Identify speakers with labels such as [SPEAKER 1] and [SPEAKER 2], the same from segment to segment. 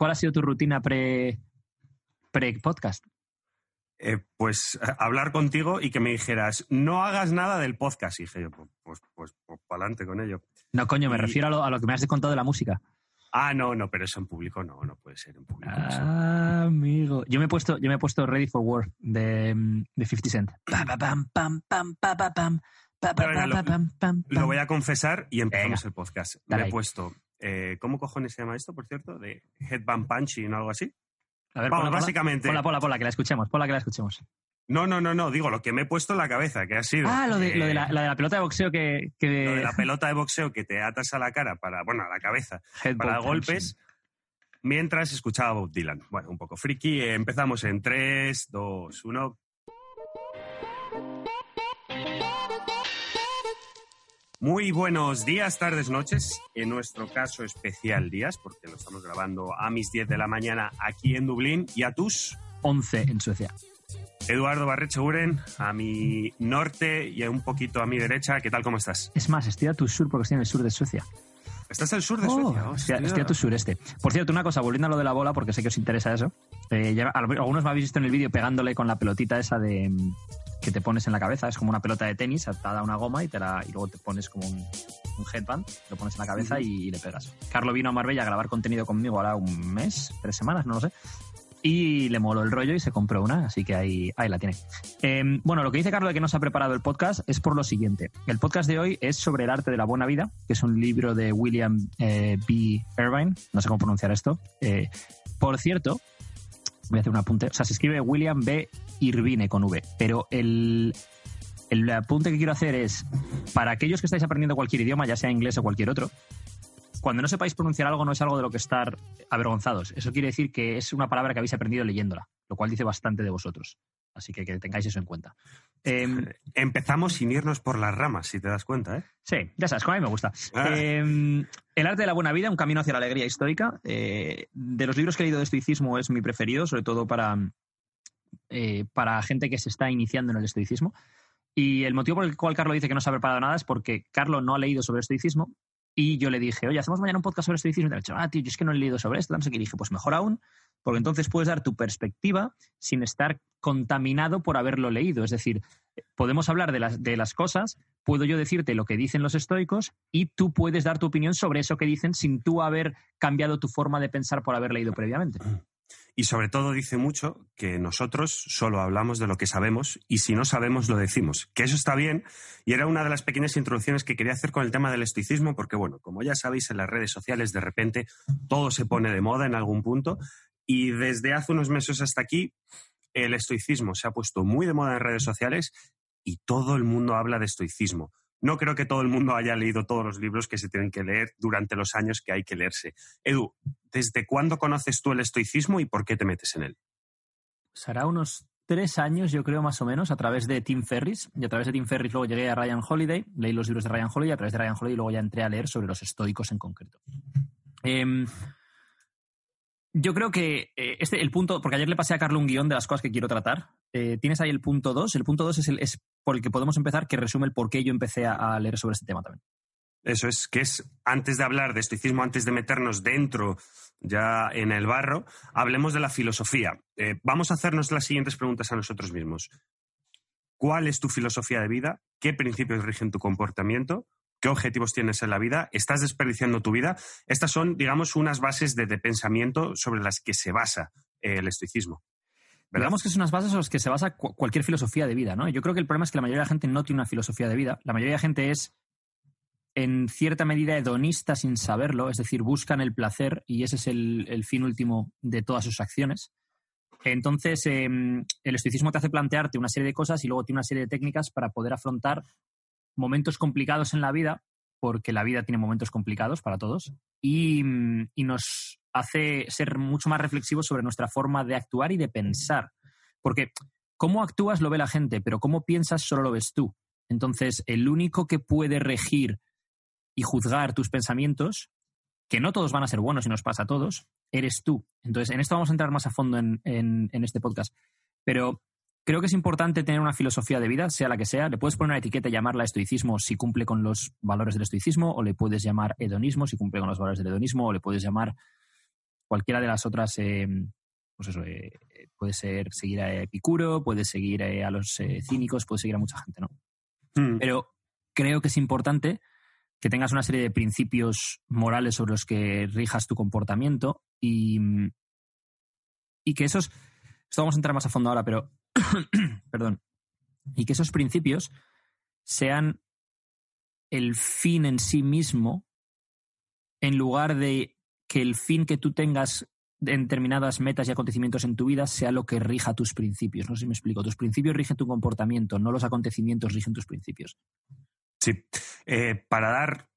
[SPEAKER 1] ¿cuál ha sido tu rutina pre, pre podcast?
[SPEAKER 2] Eh, pues hablar contigo y que me dijeras, no hagas nada del podcast. Y dije yo, pues, pues, pues, pues para adelante con ello.
[SPEAKER 1] No, coño, me refiero a lo, a lo, que me has contado de la música.
[SPEAKER 2] Ah, no, no, pero eso en público no, no puede ser en público.
[SPEAKER 1] Ah, amigo. Yo me he puesto, yo me he puesto Ready for War de, de 50 Cent.
[SPEAKER 2] Lo voy a confesar y empezamos el podcast. me he puesto, eh, ¿cómo cojones se llama esto, por cierto? De Headband Punching o algo así.
[SPEAKER 1] A ver, Vamos, básicamente. Pola, pola, pola, que la escuchemos, pola, que la escuchemos.
[SPEAKER 2] No, no, no, no, digo lo que me he puesto en la cabeza, que ha sido.
[SPEAKER 1] Ah, lo de, lo de, la, de la, pelota de boxeo que, que,
[SPEAKER 2] Lo de la pelota de boxeo que te atas a la cara, para, bueno, a la cabeza, para golpes, mientras escuchaba Bob Dylan. Bueno, un poco friki. Empezamos en 3, 2, 1. Muy buenos días, tardes, noches. En nuestro caso especial días, porque lo estamos grabando a mis 10 de la mañana aquí en Dublín y a tus
[SPEAKER 1] 11 en Suecia.
[SPEAKER 2] Eduardo Barrecho-Uren, a mi norte y un poquito a mi derecha. ¿Qué tal? ¿Cómo estás?
[SPEAKER 1] Es más, estoy a tu sur porque estoy en el sur de Suecia.
[SPEAKER 2] ¿Estás al sur de Suecia?
[SPEAKER 1] estoy, estoy, a tu sureste. Por cierto, una cosa, volviendo a lo de la bola, porque sé que os interesa eso. Eh, algunos me habéis visto en el vídeo pegándole con la pelotita esa de que te pones en la cabeza. Es como una pelota de tenis atada a una goma y, te la, y luego te pones como un, un headband, lo pones en la cabeza y, y, le pegas. Carlos vino a Marbella a grabar contenido conmigo ahora un mes, tres semanas, no lo sé. Y le moló el rollo y se compró una, así que ahí, ahí la tiene. Eh, bueno, lo que dice Carlos de que nos ha preparado el podcast es por lo siguiente. El podcast de hoy es sobre el arte de la buena vida, que es un libro de William eh, B. Irvine, no sé cómo pronunciar esto. Eh, por cierto, voy a hacer un apunte, o sea, se escribe William B. Irvine con V, pero el, el apunte que quiero hacer es, para aquellos que estáis aprendiendo cualquier idioma, ya sea inglés o cualquier otro, cuando no sepáis pronunciar algo no es algo de lo que estar avergonzados. Eso quiere decir que es una palabra que habéis aprendido leyéndola, lo cual dice bastante de vosotros. Así que que tengáis eso en cuenta.
[SPEAKER 2] Eh, Empezamos sin irnos por las ramas, si te das cuenta, ¿eh?
[SPEAKER 1] Sí, ya sabes, como a mí me gusta. Ah. Eh, el arte de la buena vida, un camino hacia la alegría histórica. Eh, de los libros que he leído de estoicismo es mi preferido, sobre todo para, eh, para gente que se está iniciando en el estoicismo. Y el motivo por el cual Carlos dice que no se ha preparado nada es porque Carlos no ha leído sobre estoicismo y yo le dije, oye, hacemos mañana un podcast sobre estoicismo. Y me dicho, ah, tío, yo es que no he leído sobre esto. Qué. Y dije, pues mejor aún, porque entonces puedes dar tu perspectiva sin estar contaminado por haberlo leído. Es decir, podemos hablar de las, de las cosas, puedo yo decirte lo que dicen los estoicos y tú puedes dar tu opinión sobre eso que dicen sin tú haber cambiado tu forma de pensar por haber leído previamente.
[SPEAKER 2] Y sobre todo dice mucho que nosotros solo hablamos de lo que sabemos y si no sabemos lo decimos. Que eso está bien y era una de las pequeñas introducciones que quería hacer con el tema del estoicismo porque, bueno, como ya sabéis, en las redes sociales de repente todo se pone de moda en algún punto y desde hace unos meses hasta aquí el estoicismo se ha puesto muy de moda en redes sociales y todo el mundo habla de estoicismo. No creo que todo el mundo haya leído todos los libros que se tienen que leer durante los años que hay que leerse. Edu, ¿desde cuándo conoces tú el estoicismo y por qué te metes en él?
[SPEAKER 1] Será unos tres años, yo creo, más o menos, a través de Tim Ferris. Y a través de Tim Ferris luego llegué a Ryan Holiday, leí los libros de Ryan Holiday, a través de Ryan Holiday luego ya entré a leer sobre los estoicos en concreto. Eh, yo creo que eh, este, el punto, porque ayer le pasé a Carlos un guion de las cosas que quiero tratar. Eh, tienes ahí el punto 2. El punto 2 es, el, es por el que podemos empezar, que resume el por qué yo empecé a, leer sobre este tema también.
[SPEAKER 2] Eso es, que es antes de hablar de estoicismo, antes de meternos dentro ya en el barro, hablemos de la filosofía. Eh, vamos a hacernos las siguientes preguntas a nosotros mismos. ¿Cuál es tu filosofía de vida? ¿Qué principios rigen tu comportamiento? Qué objetivos tienes en la vida, estás desperdiciando tu vida. Estas son, digamos, unas bases de, pensamiento sobre las que se basa eh, el estoicismo.
[SPEAKER 1] ¿verdad? Digamos que son unas bases sobre las que se basa cu cualquier filosofía de vida, ¿no? Yo creo que el problema es que la mayoría de la gente no tiene una filosofía de vida. La mayoría de la gente es, en cierta medida, hedonista sin saberlo, es decir, buscan el placer y ese es el, fin último de todas sus acciones. Entonces, eh, el estoicismo te hace plantearte una serie de cosas y luego tiene una serie de técnicas para poder afrontar momentos complicados en la vida, porque la vida tiene momentos complicados para todos, y, y, nos hace ser mucho más reflexivos sobre nuestra forma de actuar y de pensar. Porque cómo actúas lo ve la gente, pero cómo piensas solo lo ves tú. Entonces, el único que puede regir y juzgar tus pensamientos, que no todos van a ser buenos y nos pasa a todos, eres tú. Entonces, en esto vamos a entrar más a fondo en, en, en este podcast. Pero Creo que es importante tener una filosofía de vida, sea la que sea. Le puedes poner una etiqueta y llamarla estoicismo si cumple con los valores del estoicismo, o le puedes llamar hedonismo si cumple con los valores del hedonismo, o le puedes llamar cualquiera de las otras, eh, pues eso, eh, puede ser seguir a Epicuro, puede seguir a los cínicos, puede seguir a mucha gente, ¿no? Mm. Pero creo que es importante que tengas una serie de principios morales sobre los que rijas tu comportamiento y, y que esos, esto vamos a entrar más a fondo ahora, pero, perdón, y que esos principios sean el fin en sí mismo en lugar de que el fin que tú tengas en determinadas metas y acontecimientos en tu vida sea lo que rija tus principios. No sé si me explico. Tus principios rigen tu comportamiento, no los acontecimientos rigen tus principios.
[SPEAKER 2] Sí. Eh, para dar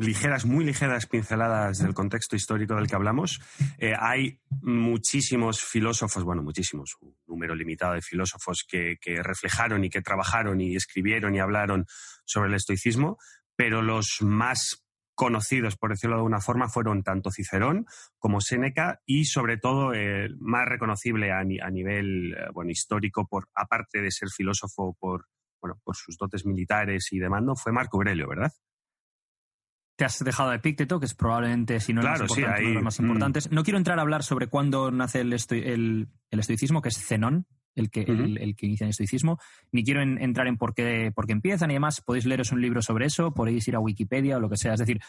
[SPEAKER 2] ligeras, muy ligeras pinceladas del contexto histórico del que hablamos. Eh, hay muchísimos filósofos, bueno, muchísimos, un número limitado de filósofos que, reflejaron y que trabajaron y escribieron y hablaron sobre el estoicismo, pero los más conocidos, por decirlo de alguna forma, fueron tanto Cicerón como Séneca y sobre todo el más reconocible a, nivel eh, bueno, histórico, por, aparte de ser filósofo por, bueno, por sus dotes militares y de mando, fue Marco Aurelio, ¿verdad?
[SPEAKER 1] Te has dejado de Epicteto, que es probablemente, si no uno de los más mm. importantes. No quiero entrar a hablar sobre cuándo nace el, estoicismo, que es Zenón, el que, el, que inicia el estoicismo, ni quiero entrar en por qué, por qué empiezan y demás. Podéis leeros un libro sobre eso, podéis ir a Wikipedia o lo que sea. Es decir,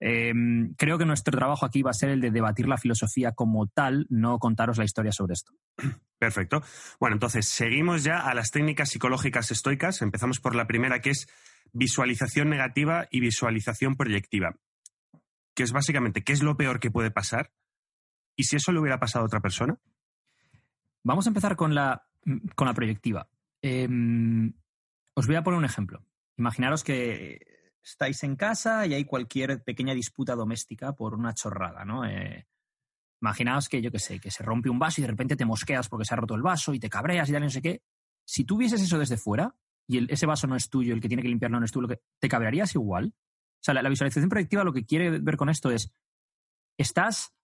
[SPEAKER 1] em, creo que nuestro trabajo aquí va a ser el de debatir la filosofía como tal, no contaros la historia sobre esto.
[SPEAKER 2] Perfecto. Bueno, entonces seguimos ya a las técnicas psicológicas estoicas. Empezamos por la primera, que es visualización negativa y visualización proyectiva, que es básicamente qué es lo peor que puede pasar y si eso le hubiera pasado a otra persona.
[SPEAKER 1] Vamos a empezar con la, con la proyectiva. Em, os voy a poner un ejemplo. Imaginaros que estáis en casa y hay cualquier pequeña disputa doméstica por una chorrada, ¿no? Eh, imaginaos que, yo qué sé, que se rompe un vaso y de repente te mosqueas porque se ha roto el vaso y te cabreas y tal, no sé qué. Si tú vieses eso desde fuera, y ese vaso no es tuyo, el que tiene que limpiarlo no es tú, ¿te cabrearías igual? O sea, la, visualización proyectiva lo que quiere ver con esto es, ¿estás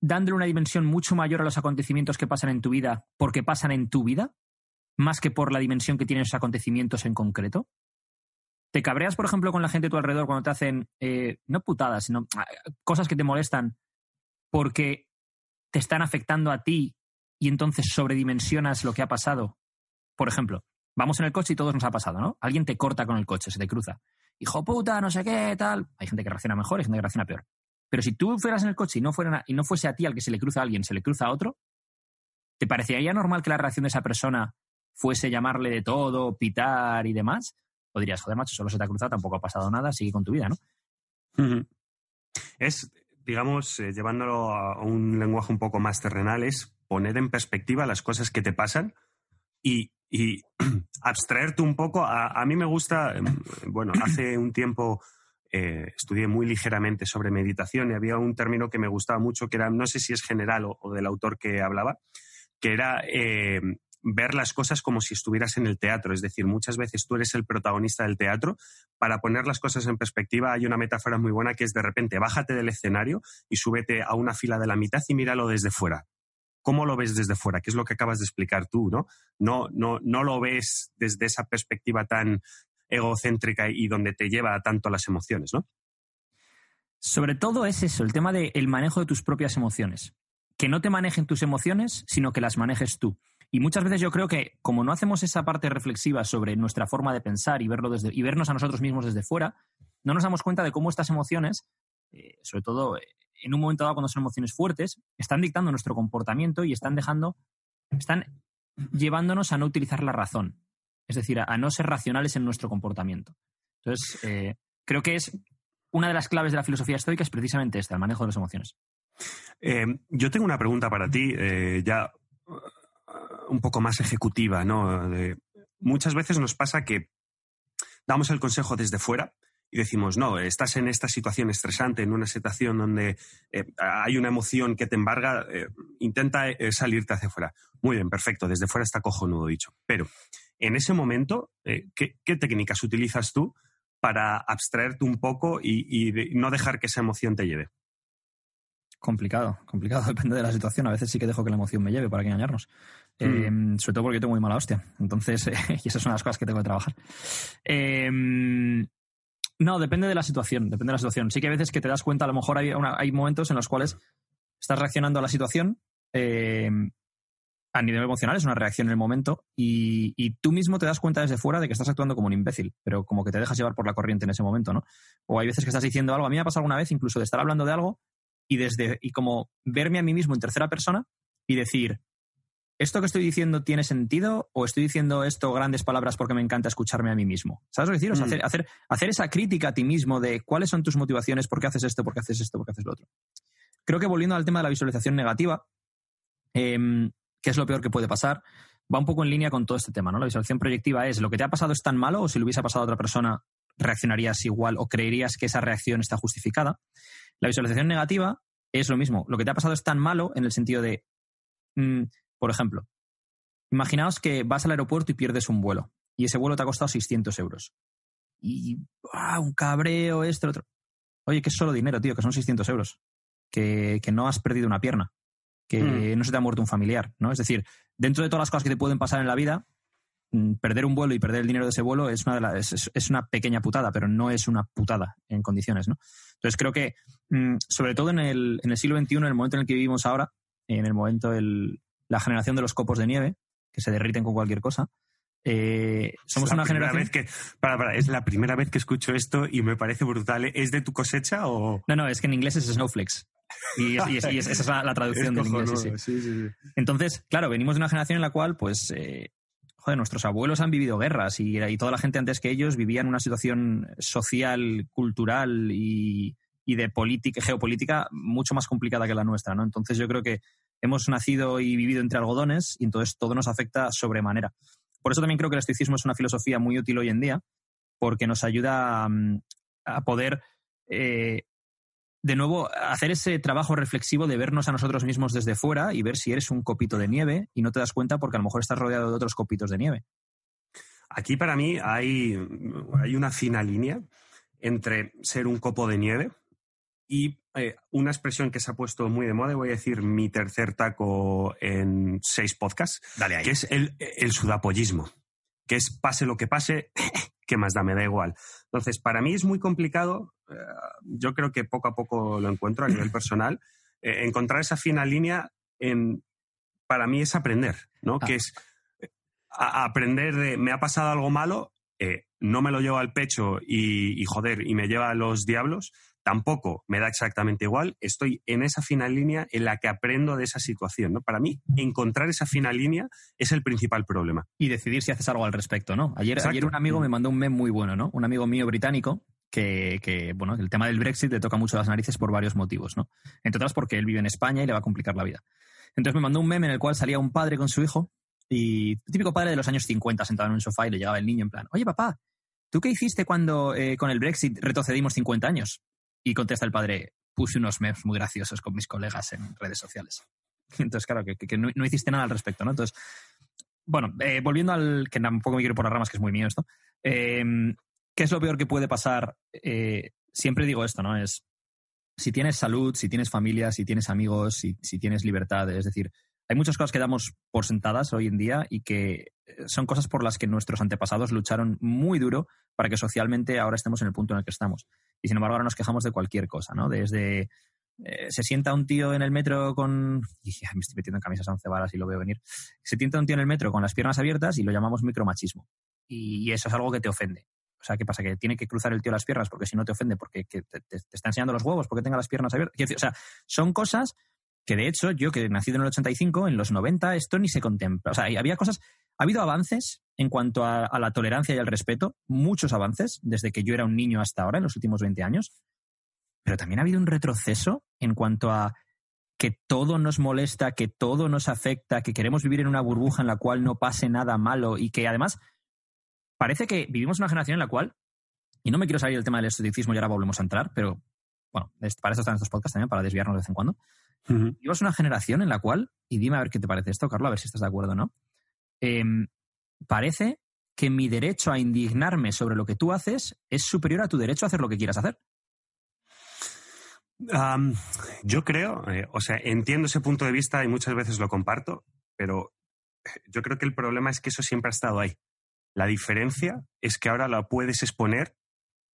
[SPEAKER 1] dándole una dimensión mucho mayor a los acontecimientos que pasan en tu vida porque pasan en tu vida, más que por la dimensión que tienen esos acontecimientos en concreto? ¿Te cabreas, por ejemplo, con la gente a tu alrededor cuando te hacen, eh, no putadas, sino ah, cosas que te molestan porque te están afectando a ti y entonces sobredimensionas lo que ha pasado? Por ejemplo, vamos en el coche y todos nos ha pasado, ¿no? Alguien te corta con el coche, se te cruza. Hijo puta, no sé qué, tal. Hay gente que reacciona mejor, hay gente que reacciona peor. Pero si tú fueras en el coche y no, fuera, y no fuese a ti al que se le cruza a alguien, se le cruza a otro, ¿te parecería normal que la reacción de esa persona fuese llamarle de todo, pitar y demás? O dirías, joder, macho, solo se te ha cruzado, tampoco ha pasado nada, sigue con tu vida, ¿no?
[SPEAKER 2] Es, digamos, eh, llevándolo a un lenguaje un poco más terrenal, es poner en perspectiva las cosas que te pasan y y abstraerte un poco. A, mí me gusta, em, bueno, hace un tiempo eh, estudié muy ligeramente sobre meditación y había un término que me gustaba mucho, que era, no sé si es general o, del autor que hablaba, que era eh, ver las cosas como si estuvieras en el teatro. Es decir, muchas veces tú eres el protagonista del teatro. Para poner las cosas en perspectiva, hay una metáfora muy buena que es de repente bájate del escenario y súbete a una fila de la mitad y míralo desde fuera. ¿Cómo lo ves desde fuera? ¿Qué es lo que acabas de explicar tú? ¿no? No, no, no lo ves desde esa perspectiva tan egocéntrica y donde te lleva a tanto las emociones, ¿no?
[SPEAKER 1] Sobre todo es eso, el tema del manejo de tus propias emociones. Que no te manejen tus emociones, sino que las manejes tú. Y muchas veces yo creo que como no hacemos esa parte reflexiva sobre nuestra forma de pensar y, verlo desde, y vernos a nosotros mismos desde fuera, no nos damos cuenta de cómo estas emociones, eh, sobre todo eh, en un momento dado, cuando son emociones fuertes, están dictando nuestro comportamiento y están dejando, están llevándonos a no utilizar la razón. Es decir, a, no ser racionales en nuestro comportamiento. Entonces, eh, creo que es una de las claves de la filosofía estoica es precisamente esta, el manejo de las emociones.
[SPEAKER 2] Eh, yo tengo una pregunta para ti, ya un poco más ejecutiva, ¿no? muchas veces nos pasa que damos el consejo desde fuera y decimos, no, estás en esta situación estresante, en una situación donde eh, hay una emoción que te embarga, eh, intenta eh, salirte hacia afuera. Muy bien, perfecto, desde fuera está cojonudo dicho. Pero en ese momento, ¿qué, técnicas utilizas tú para abstraerte un poco y, no dejar que esa emoción te lleve?
[SPEAKER 1] Complicado, complicado, depende de la situación. A veces sí que dejo que la emoción me lleve para que engañarnos. Mm. sobre todo porque yo tengo muy mala hostia. Entonces, y esas son las cosas que tengo que trabajar. Eh, no, depende de la situación, depende de la situación. Sí que a veces que te das cuenta, a lo mejor hay, hay momentos en los cuales estás reaccionando a la situación eh, a nivel emocional, es una reacción en el momento, y, y, tú mismo te das cuenta desde fuera de que estás actuando como un imbécil, pero como que te dejas llevar por la corriente en ese momento, ¿no? O hay veces que estás diciendo algo, a mí me ha pasado alguna vez incluso de estar hablando de algo y desde y como verme a mí mismo en tercera persona y decir, ¿esto que estoy diciendo tiene sentido o estoy diciendo esto grandes palabras porque me encanta escucharme a mí mismo? ¿Sabes lo que decir? O sea, hacer, hacer, hacer, esa crítica a ti mismo de cuáles son tus motivaciones, por qué haces esto, por qué haces esto, por qué haces lo otro. Creo que volviendo al tema de la visualización negativa, eh, que es lo peor que puede pasar, va un poco en línea con todo este tema, ¿no? La visualización proyectiva es lo que te ha pasado es tan malo o si lo hubiese pasado a otra persona reaccionarías igual o creerías que esa reacción está justificada. La visualización negativa es lo mismo. Lo que te ha pasado es tan malo en el sentido de, mmm, por ejemplo, imaginaos que vas al aeropuerto y pierdes un vuelo y ese vuelo te ha costado 600 euros. Y ah, un cabreo, esto, lo otro. Oye, que es solo dinero, tío, que son 600 euros. Que, que no has perdido una pierna. Que mm. no se te ha muerto un familiar, ¿no? Es decir, dentro de todas las cosas que te pueden pasar en la vida, mm, perder un vuelo y perder el dinero de ese vuelo es una, de es, es, una pequeña putada, pero no es una putada en condiciones, ¿no? Entonces creo que, mmm, sobre todo en el, en el, siglo XXI, en el momento en el que vivimos ahora, en el momento de la generación de los copos de nieve, que se derriten con cualquier cosa, eh, somos una generación.
[SPEAKER 2] Vez que, para, para, es la primera vez que escucho esto y me parece brutal. ¿Es de tu cosecha o.?
[SPEAKER 1] No, no, es que en inglés es snowflakes. Y, es, y, es, y esa es la, la traducción del inglés. Sí,
[SPEAKER 2] sí. Sí,
[SPEAKER 1] Entonces, claro, venimos de una generación en la cual, pues, eh, joder, nuestros abuelos han vivido guerras y, toda la gente antes que ellos vivía en una situación social, cultural y, de política, geopolítica mucho más complicada que la nuestra, ¿no? Entonces yo creo que hemos nacido y vivido entre algodones y entonces todo nos afecta sobremanera. Por eso también creo que el estoicismo es una filosofía muy útil hoy en día, porque nos ayuda a, a poder eh, de nuevo, hacer ese trabajo reflexivo de vernos a nosotros mismos desde fuera y ver si eres un copito de nieve y no te das cuenta porque a lo mejor estás rodeado de otros copitos de nieve.
[SPEAKER 2] Aquí para mí hay, hay una fina línea entre ser un copo de nieve y eh, una expresión que se ha puesto muy de moda, voy a decir mi tercer taco en seis podcasts, que es el, el sudapollismo, que es pase lo que pase, ¿qué más da? Me da igual. Entonces, para mí es muy complicado, yo creo que poco a poco lo encuentro a nivel personal, eh, encontrar esa fina línea en, para mí es aprender, ¿no? Ah. Que es a, aprender de, me ha pasado algo malo, eh, no me lo llevo al pecho y, y, joder, y me lleva a los diablos, tampoco me da exactamente igual, estoy en esa fina línea en la que aprendo de esa situación. ¿no? Para mí, encontrar esa fina línea es el principal problema.
[SPEAKER 1] Y decidir si haces algo al respecto, ¿no? Ayer, ayer un amigo me mandó un meme muy bueno, ¿no? Un amigo mío británico que, bueno, el tema del Brexit le toca mucho las narices por varios motivos, ¿no? Entre otras porque él vive en España y le va a complicar la vida. Entonces me mandó un meme en el cual salía un padre con su hijo y típico padre de los años 50 sentado en un sofá y le llegaba el niño en plan, oye papá, ¿tú qué hiciste cuando eh, con el Brexit retrocedimos 50 años? Y contesta el padre, puse unos memes muy graciosos con mis colegas en redes sociales. Entonces, claro, que, que no, no, hiciste nada al respecto, ¿no? Entonces, bueno, eh, volviendo al que tampoco me quiero por las ramas, que es muy mío esto. Eh, ¿Qué es lo peor que puede pasar? Eh, siempre digo esto, ¿no? Es si tienes salud, si tienes familia, si tienes amigos, si, tienes libertad, es decir, hay muchas cosas que damos por sentadas hoy en día y que son cosas por las que nuestros antepasados lucharon muy duro para que socialmente ahora estemos en el punto en el que estamos. Y sin embargo ahora nos quejamos de cualquier cosa, ¿no? Desde eh, se sienta un tío en el metro con... Me estoy metiendo en camisas once varas y lo veo venir. Se sienta un tío en el metro con las piernas abiertas y lo llamamos micromachismo. Y eso es algo que te ofende. O sea, ¿qué pasa? Que tiene que cruzar el tío las piernas porque si no te ofende, porque te, te, está enseñando los huevos, porque tenga las piernas abiertas. O sea, son cosas que de hecho, yo que he nacido en el 85, en los 90, esto ni se contempla. O sea, había cosas, ha habido avances en cuanto a, a, la tolerancia y al respeto, muchos avances, desde que yo era un niño hasta ahora, en los últimos 20 años, pero también ha habido un retroceso en cuanto a que todo nos molesta, que todo nos afecta, que queremos vivir en una burbuja en la cual no pase nada malo y que además parece que vivimos una generación en la cual, y no me quiero salir del tema del estoicismo y ahora volvemos a entrar, pero bueno, para eso están estos podcasts también, para desviarnos de vez en cuando. Uh -huh. Vivimos una generación en la cual, y dime a ver qué te parece esto, Carlos, a ver si estás de acuerdo o no, eh, parece que mi derecho a indignarme sobre lo que tú haces es superior a tu derecho a hacer lo que quieras hacer.
[SPEAKER 2] Um, yo creo, eh, o sea, entiendo ese punto de vista y muchas veces lo comparto, pero yo creo que el problema es que eso siempre ha estado ahí. La diferencia es que ahora la puedes exponer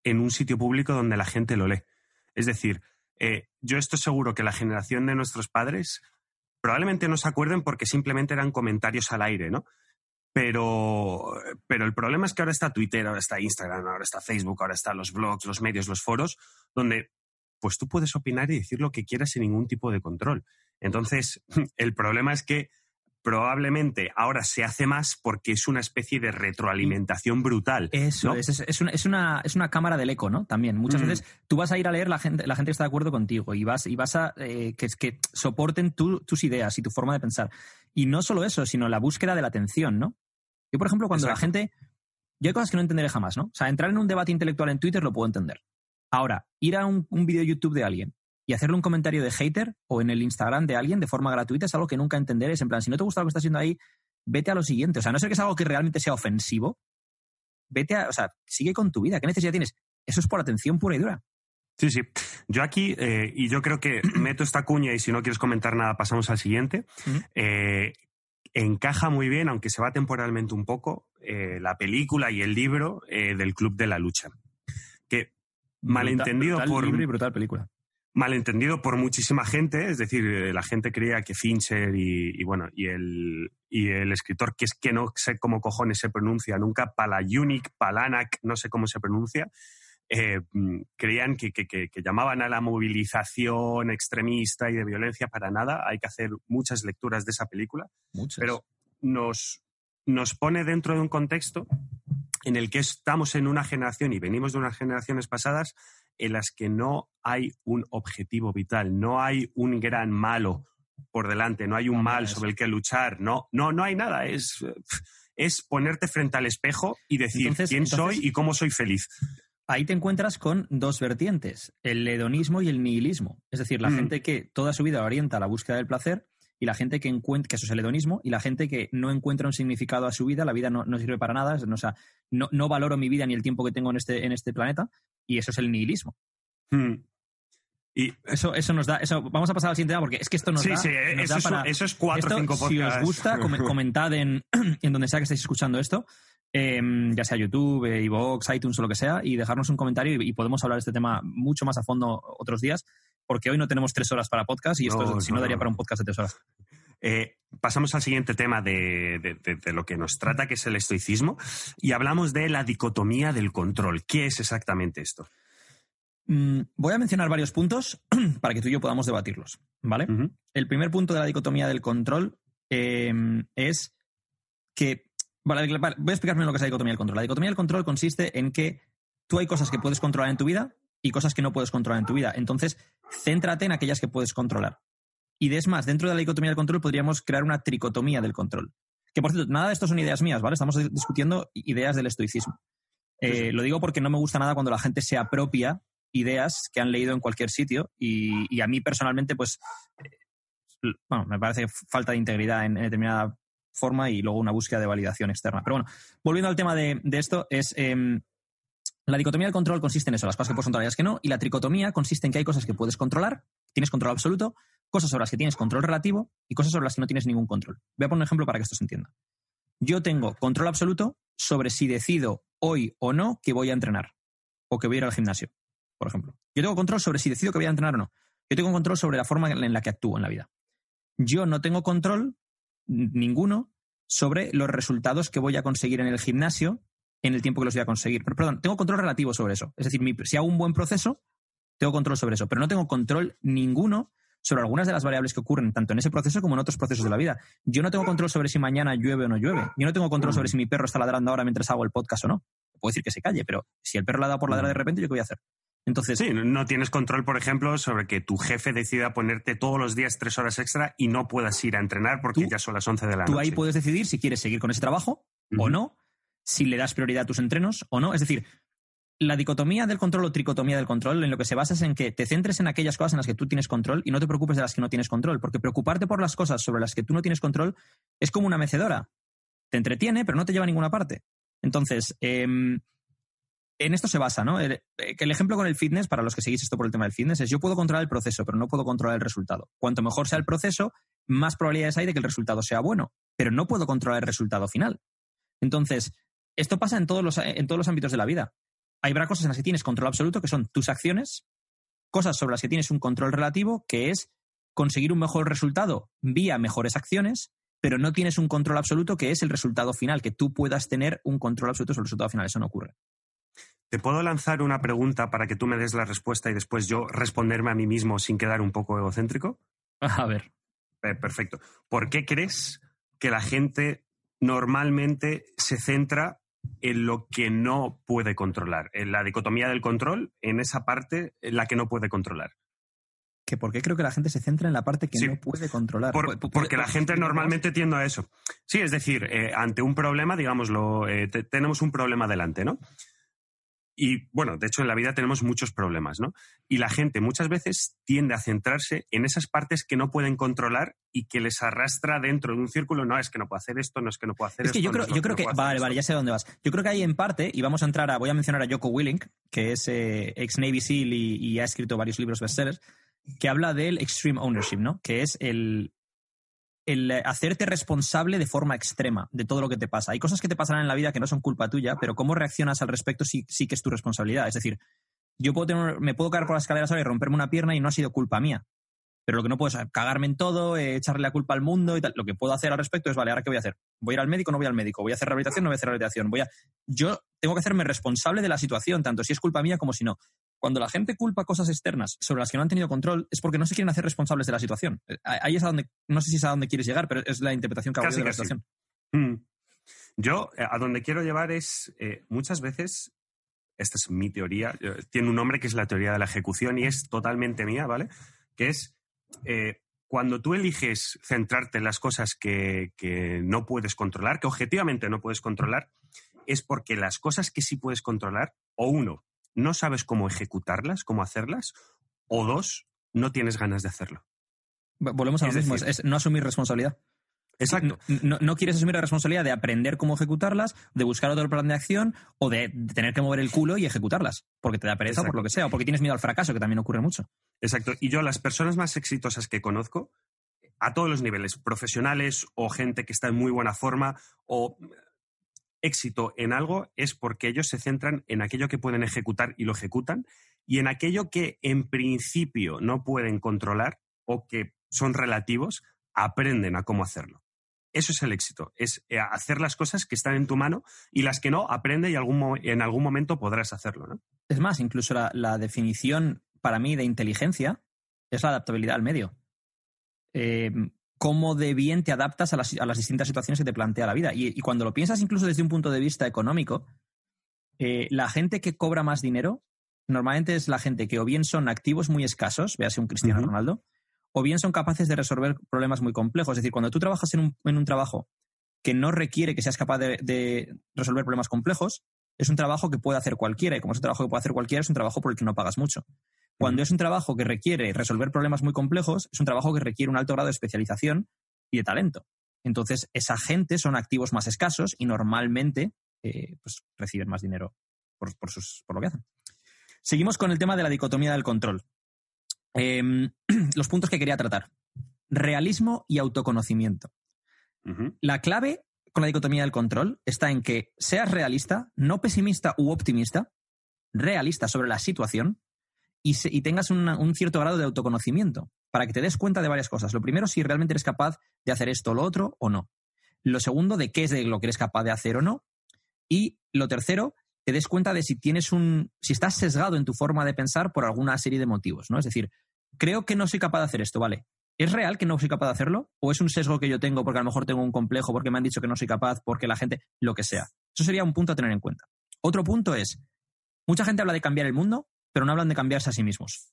[SPEAKER 2] en un sitio público donde la gente lo lee. Es decir, Eh, yo estoy seguro que la generación de nuestros padres probablemente no se acuerden porque simplemente eran comentarios al aire, ¿no? Pero, pero el problema es que ahora está Twitter, ahora está Instagram, ahora está Facebook, ahora están los blogs, los medios, los foros, donde pues tú puedes opinar y decir lo que quieras sin ningún tipo de control. Entonces, el problema es que probablemente ahora se hace más porque es una especie de retroalimentación brutal.
[SPEAKER 1] Eso, es, es, una, es, una, es, una, cámara del eco, ¿no? También. Muchas mm. veces tú vas a ir a leer, la gente, la gente está de acuerdo contigo y vas, y vas a eh, que, que soporten tus ideas y tu forma de pensar. Y no solo eso, sino la búsqueda de la atención, ¿no? Yo, por ejemplo, cuando la gente. Yo hay cosas que no entenderé jamás, ¿no? O sea, entrar en un debate intelectual en Twitter lo puedo entender. Ahora, ir a un, un vídeo de YouTube de alguien y hacerle un comentario de hater o en el Instagram de alguien de forma gratuita es algo que nunca entenderé. Es en plan, si no te gusta lo que estás haciendo ahí, vete a lo siguiente. O sea, no sé que es algo que realmente sea ofensivo, vete a, o sea, sigue con tu vida. ¿Qué necesidad tienes? Eso es por atención pura y dura.
[SPEAKER 2] Sí, sí. Yo aquí, eh, y yo creo que meto esta cuña y si no quieres comentar nada, pasamos al siguiente. Eh, encaja muy bien, aunque se va temporalmente un poco, eh, la película y el libro del Club de la Lucha. Que malentendido por.
[SPEAKER 1] Libro y brutal película
[SPEAKER 2] malentendido por muchísima gente, es decir, eh, la gente creía que Fincher y, bueno, y el, y el escritor, que es que no sé cómo cojones se pronuncia nunca, Palayunik, Palanak, no sé cómo se pronuncia, eh, mm, creían que, que, que, llamaban a la movilización extremista y de violencia para nada. Hay que hacer muchas lecturas de esa película.
[SPEAKER 1] Muchas.
[SPEAKER 2] Pero nos, nos pone dentro de un contexto en el que estamos en una generación y venimos de unas generaciones pasadas en las que no hay un objetivo vital, no hay un gran malo por delante, no hay un mal sobre el que luchar, no, no, no hay nada, es, es ponerte frente al espejo y decir quién soy y cómo soy feliz.
[SPEAKER 1] Ahí te encuentras con dos vertientes, el hedonismo y el nihilismo. Es decir, la mm. gente que toda su vida orienta a la búsqueda del placer y la gente que encuentra, que eso es el hedonismo, y la gente que no encuentra un significado a su vida, la vida no, sirve para nada, o sea, no, no, valoro mi vida ni el tiempo que tengo en este, en este planeta, y eso es el nihilismo.
[SPEAKER 2] Hmm.
[SPEAKER 1] Y eso, eso nos da, eso, vamos a pasar al siguiente tema porque es que esto nos da.
[SPEAKER 2] Sí, eso, es, eso, es cuatro o cinco
[SPEAKER 1] Si os gusta, comentad en, en donde sea que estéis escuchando esto, em, ya sea YouTube, Evox, iTunes o lo que sea, y dejarnos un comentario y, podemos hablar de este tema mucho más a fondo otros días, porque hoy no tenemos tres horas para podcast y esto si no, daría para un podcast de tres horas.
[SPEAKER 2] Eh, pasamos al siguiente tema de, de, lo que nos trata, que es el estoicismo, y hablamos de la dicotomía del control. ¿Qué es exactamente esto?
[SPEAKER 1] Mm, voy a mencionar varios puntos para que tú y yo podamos debatirlos, ¿vale? El primer punto de la dicotomía del control em, es que... voy a explicarme lo que es la dicotomía del control. La dicotomía del control consiste en que tú hay cosas que puedes controlar en tu vida y cosas que no puedes controlar en tu vida. Entonces, céntrate en aquellas que puedes controlar. Y es más, dentro de la dicotomía del control podríamos crear una tricotomía del control. Que por cierto, nada de esto son ideas mías, ¿vale? Estamos discutiendo ideas del estoicismo. Eh, lo digo porque no me gusta nada cuando la gente se apropia ideas que han leído en cualquier sitio y, a mí personalmente, pues, eh, bueno, me parece falta de integridad en, determinada forma y luego una búsqueda de validación externa. Pero bueno, volviendo al tema de, esto, es em, la dicotomía del control consiste en eso, las cosas que puedes controlar y las que no, y la tricotomía consiste en que hay cosas que puedes controlar, tienes control absoluto, cosas sobre las que tienes control relativo y cosas sobre las que no tienes ningún control. Voy a poner un ejemplo para que esto se entienda. Yo tengo control absoluto sobre si decido hoy o no que voy a entrenar o que voy a ir al gimnasio por ejemplo. Yo tengo control sobre si decido que voy a entrenar o no. Yo tengo control sobre la forma en la que actúo en la vida. Yo no tengo control ninguno sobre los resultados que voy a conseguir en el gimnasio en el tiempo que los voy a conseguir. Perdón, tengo control relativo sobre eso. Es decir, si hago un buen proceso, tengo control sobre eso, pero no tengo control ninguno sobre algunas de las variables que ocurren tanto en ese proceso como en otros procesos de la vida. Yo no tengo control sobre si mañana llueve o no llueve. Yo no tengo control sobre si mi perro está ladrando ahora mientras hago el podcast o no. Puedo decir que se calle, pero si el perro la da por ladrar de repente, ¿yo qué voy a hacer? Entonces,
[SPEAKER 2] sí, no tienes control, por ejemplo, sobre que tu jefe decida ponerte todos los días tres horas extra y no puedas ir a entrenar porque ya son las 11 de la noche.
[SPEAKER 1] Tú ahí puedes decidir si quieres seguir con ese trabajo o no, si le das prioridad a tus entrenos o no. Es decir, la dicotomía del control o tricotomía del control en lo que se basa es en que te centres en aquellas cosas en las que tú tienes control y no te preocupes de las que no tienes control, porque preocuparte por las cosas sobre las que tú no tienes control es como una mecedora. Te entretiene, pero no te lleva a ninguna parte. Entonces, em, en esto se basa, ¿no? El, eh, el, ejemplo con el fitness, para los que seguís esto por el tema del fitness, es yo puedo controlar el proceso, pero no puedo controlar el resultado. Cuanto mejor sea el proceso, más probabilidades hay de que el resultado sea bueno, pero no puedo controlar el resultado final. Entonces, esto pasa en todos los, en todos los ámbitos de la vida. Hay cosas en las que tienes control absoluto, que son tus acciones, cosas sobre las que tienes un control relativo, que es conseguir un mejor resultado vía mejores acciones, pero no tienes un control absoluto, que es el resultado final, que tú puedas tener un control absoluto sobre el resultado final. Eso no ocurre.
[SPEAKER 2] ¿Te puedo lanzar una pregunta para que tú me des la respuesta y después yo responderme a mí mismo sin quedar un poco egocéntrico?
[SPEAKER 1] A ver.
[SPEAKER 2] Perfecto. ¿Por qué crees que la gente normalmente se centra en lo que no puede controlar, en la dicotomía del control, en esa parte en la que no puede controlar.
[SPEAKER 1] ¿Que ¿Por qué creo que la gente se centra en la parte que no puede controlar?
[SPEAKER 2] porque la gente normalmente tiende a eso. Sí, es decir, eh, ante un problema, digámoslo, eh, tenemos un problema delante, ¿no? Y bueno, de hecho en la vida tenemos muchos problemas, ¿no? Y la gente muchas veces tiende a centrarse en esas partes que no pueden controlar y que les arrastra dentro de un círculo. No, es que no puedo hacer esto, no es que no puedo hacer esto.
[SPEAKER 1] Es que yo creo, yo creo que, vale, vale, ya sé dónde vas. Yo creo que hay en parte, y vamos a entrar a, voy a mencionar a Joko Willink, que es eh, ex Navy SEAL y, y, ha escrito varios libros bestsellers, que habla del extreme ownership, ¿no? Que es el, el hacerte responsable de forma extrema de todo lo que te pasa. Hay cosas que te pasarán en la vida que no son culpa tuya, pero cómo reaccionas al respecto sí, sí que es tu responsabilidad. Es decir, yo puedo tener, me puedo caer por las escaleras ahora y romperme una pierna y no ha sido culpa mía. Pero lo que no puedo es cagarme en todo, eh, echarle la culpa al mundo y tal. Lo que puedo hacer al respecto es, vale, ¿ahora qué voy a hacer? ¿Voy a ir al médico no voy al médico? ¿Voy a hacer rehabilitación no voy a hacer rehabilitación? Voy a... Yo tengo que hacerme responsable de la situación, tanto si es culpa mía como si no. Cuando la gente culpa cosas externas sobre las que no han tenido control, es porque no se quieren hacer responsables de la situación. Eh, ahí es a donde, no sé si es a donde quieres llegar, pero es la interpretación que hago de la situación.
[SPEAKER 2] Mm. Yo, eh, a donde quiero llevar es, eh, muchas veces, esta es mi teoría, tiene un nombre que es la teoría de la ejecución y es totalmente mía, ¿vale? Que es, cuando tú eliges centrarte en las cosas que, que no puedes controlar, que objetivamente no puedes controlar, es porque las cosas que sí puedes controlar, o uno, no sabes cómo ejecutarlas, cómo hacerlas, o dos, no tienes ganas de hacerlo.
[SPEAKER 1] Volvemos a lo mismo, es no asumir responsabilidad.
[SPEAKER 2] Exacto.
[SPEAKER 1] No, quieres asumir la responsabilidad de aprender cómo ejecutarlas, de buscar otro plan de acción o de, tener que mover el culo y ejecutarlas, porque te da pereza o por lo que sea, o porque tienes miedo al fracaso, que también ocurre mucho.
[SPEAKER 2] Exacto. Y yo, las personas más exitosas que conozco, a todos los niveles, profesionales o gente que está en muy buena forma o éxito en algo es porque ellos se centran en aquello que pueden ejecutar y lo ejecutan, y en aquello que en principio no pueden controlar o que son relativos, aprenden a cómo hacerlo. Eso es el éxito, es eh, hacer las cosas que están en tu mano y las que no, aprende y en algún momento podrás hacerlo. ¿no?
[SPEAKER 1] Es más, incluso la, definición para mí de inteligencia es la adaptabilidad al medio. Eh, cómo de bien te adaptas a las, distintas situaciones que te plantea la vida. Y, cuando lo piensas incluso desde un punto de vista económico, eh, la gente que cobra más dinero normalmente es la gente que o bien son activos muy escasos, véase un Cristiano Ronaldo, o bien son capaces de resolver problemas muy complejos. Es decir, cuando tú trabajas en un, trabajo que no requiere que seas capaz de, resolver problemas complejos, es un trabajo que puede hacer cualquiera. Y como es un trabajo que puede hacer cualquiera, es un trabajo por el que no pagas mucho. Cuando es un trabajo que requiere resolver problemas muy complejos, es un trabajo que requiere un alto grado de especialización y de talento. Entonces, esa gente son activos más escasos y normalmente eh, pues, reciben más dinero por, sus, por lo que hacen. Seguimos con el tema de la dicotomía del control. Em, los puntos que quería tratar. Realismo y autoconocimiento. La clave con la dicotomía del control está en que seas realista, no pesimista u optimista, realista sobre la situación, y, tengas un cierto grado de autoconocimiento para que te des cuenta de varias cosas. Lo primero, si realmente eres capaz de hacer esto o lo otro o no. Lo segundo, de qué es de lo que eres capaz de hacer o no. Y lo tercero, te des cuenta de si tienes un. si estás sesgado en tu forma de pensar por alguna serie de motivos, ¿no? Es decir, creo que no soy capaz de hacer esto, ¿vale? ¿Es real que no soy capaz de hacerlo? ¿O es un sesgo que yo tengo porque a lo mejor tengo un complejo, porque me han dicho que no soy capaz, porque la gente. lo que sea. Eso sería un punto a tener en cuenta. Otro punto es. Mucha gente habla de cambiar el mundo, pero no hablan de cambiarse a sí mismos.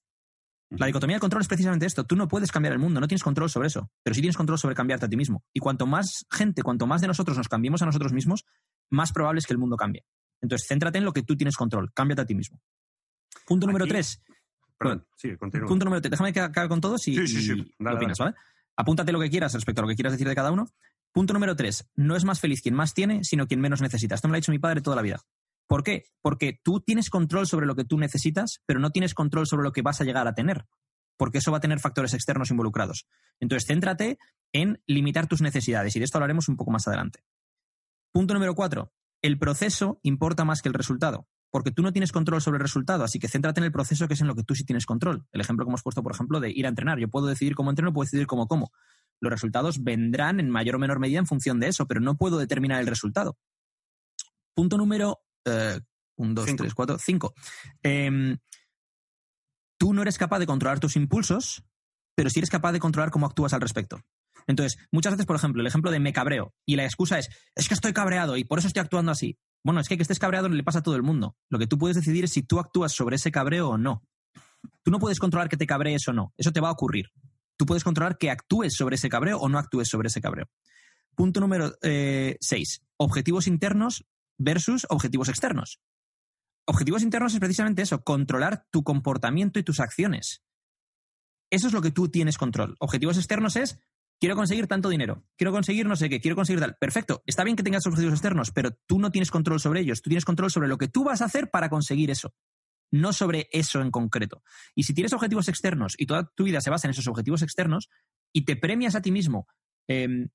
[SPEAKER 1] La dicotomía del control es precisamente esto. Tú no puedes cambiar el mundo, no tienes control sobre eso, pero sí tienes control sobre cambiarte a ti mismo. Y cuanto más gente, cuanto más de nosotros nos cambiemos a nosotros mismos, más probable es que el mundo cambie. Entonces, céntrate en lo que tú tienes control, cámbiate a ti mismo. Punto número tres.
[SPEAKER 2] Perdón, sí, continúa.
[SPEAKER 1] Punto número tres. Déjame que acabe con todos y, sí, opinas, ¿vale? Apúntate lo que quieras respecto a lo que quieras decir de cada uno. Punto número tres. No es más feliz quien más tiene, sino quien menos necesita. Esto me lo ha dicho mi padre toda la vida. ¿Por qué? Porque tú tienes control sobre lo que tú necesitas, pero no tienes control sobre lo que vas a llegar a tener, porque eso va a tener factores externos involucrados. Entonces, céntrate en limitar tus necesidades y de esto hablaremos un poco más adelante. Punto número cuatro. El proceso importa más que el resultado. porque tú no tienes control sobre el resultado, así que céntrate en el proceso que es en lo que tú sí tienes control. El ejemplo que hemos puesto, por ejemplo, de ir a entrenar. Yo puedo decidir cómo entreno, puedo decidir cómo como. Los resultados vendrán en mayor o menor medida en función de eso, pero no puedo determinar el resultado. Punto número eh, un, dos, tres, cuatro, cinco. Em, tú no eres capaz de controlar tus impulsos, pero sí eres capaz de controlar cómo actúas al respecto. Entonces, muchas veces, por ejemplo, el ejemplo de me cabreo y la excusa es, es que estoy cabreado y por eso estoy actuando así. Bueno, es que que estés cabreado no le pasa a todo el mundo. Lo que tú puedes decidir es si tú actúas sobre ese cabreo o no. Tú no puedes controlar que te cabrees o no. Eso te va a ocurrir. Tú puedes controlar que actúes sobre ese cabreo o no actúes sobre ese cabreo. Punto número 6. Eh, objetivos internos versus objetivos externos. Objetivos internos es precisamente eso, controlar tu comportamiento y tus acciones. Eso es lo que tú tienes control. Objetivos externos es quiero conseguir tanto dinero, quiero conseguir no sé qué, quiero conseguir tal. Perfecto, está bien que tengas objetivos externos, pero tú no tienes control sobre ellos, tú tienes control sobre lo que tú vas a hacer para conseguir eso, no sobre eso en concreto. Y si tienes objetivos externos y toda tu vida se basa en esos objetivos externos y te premias a ti mismo em,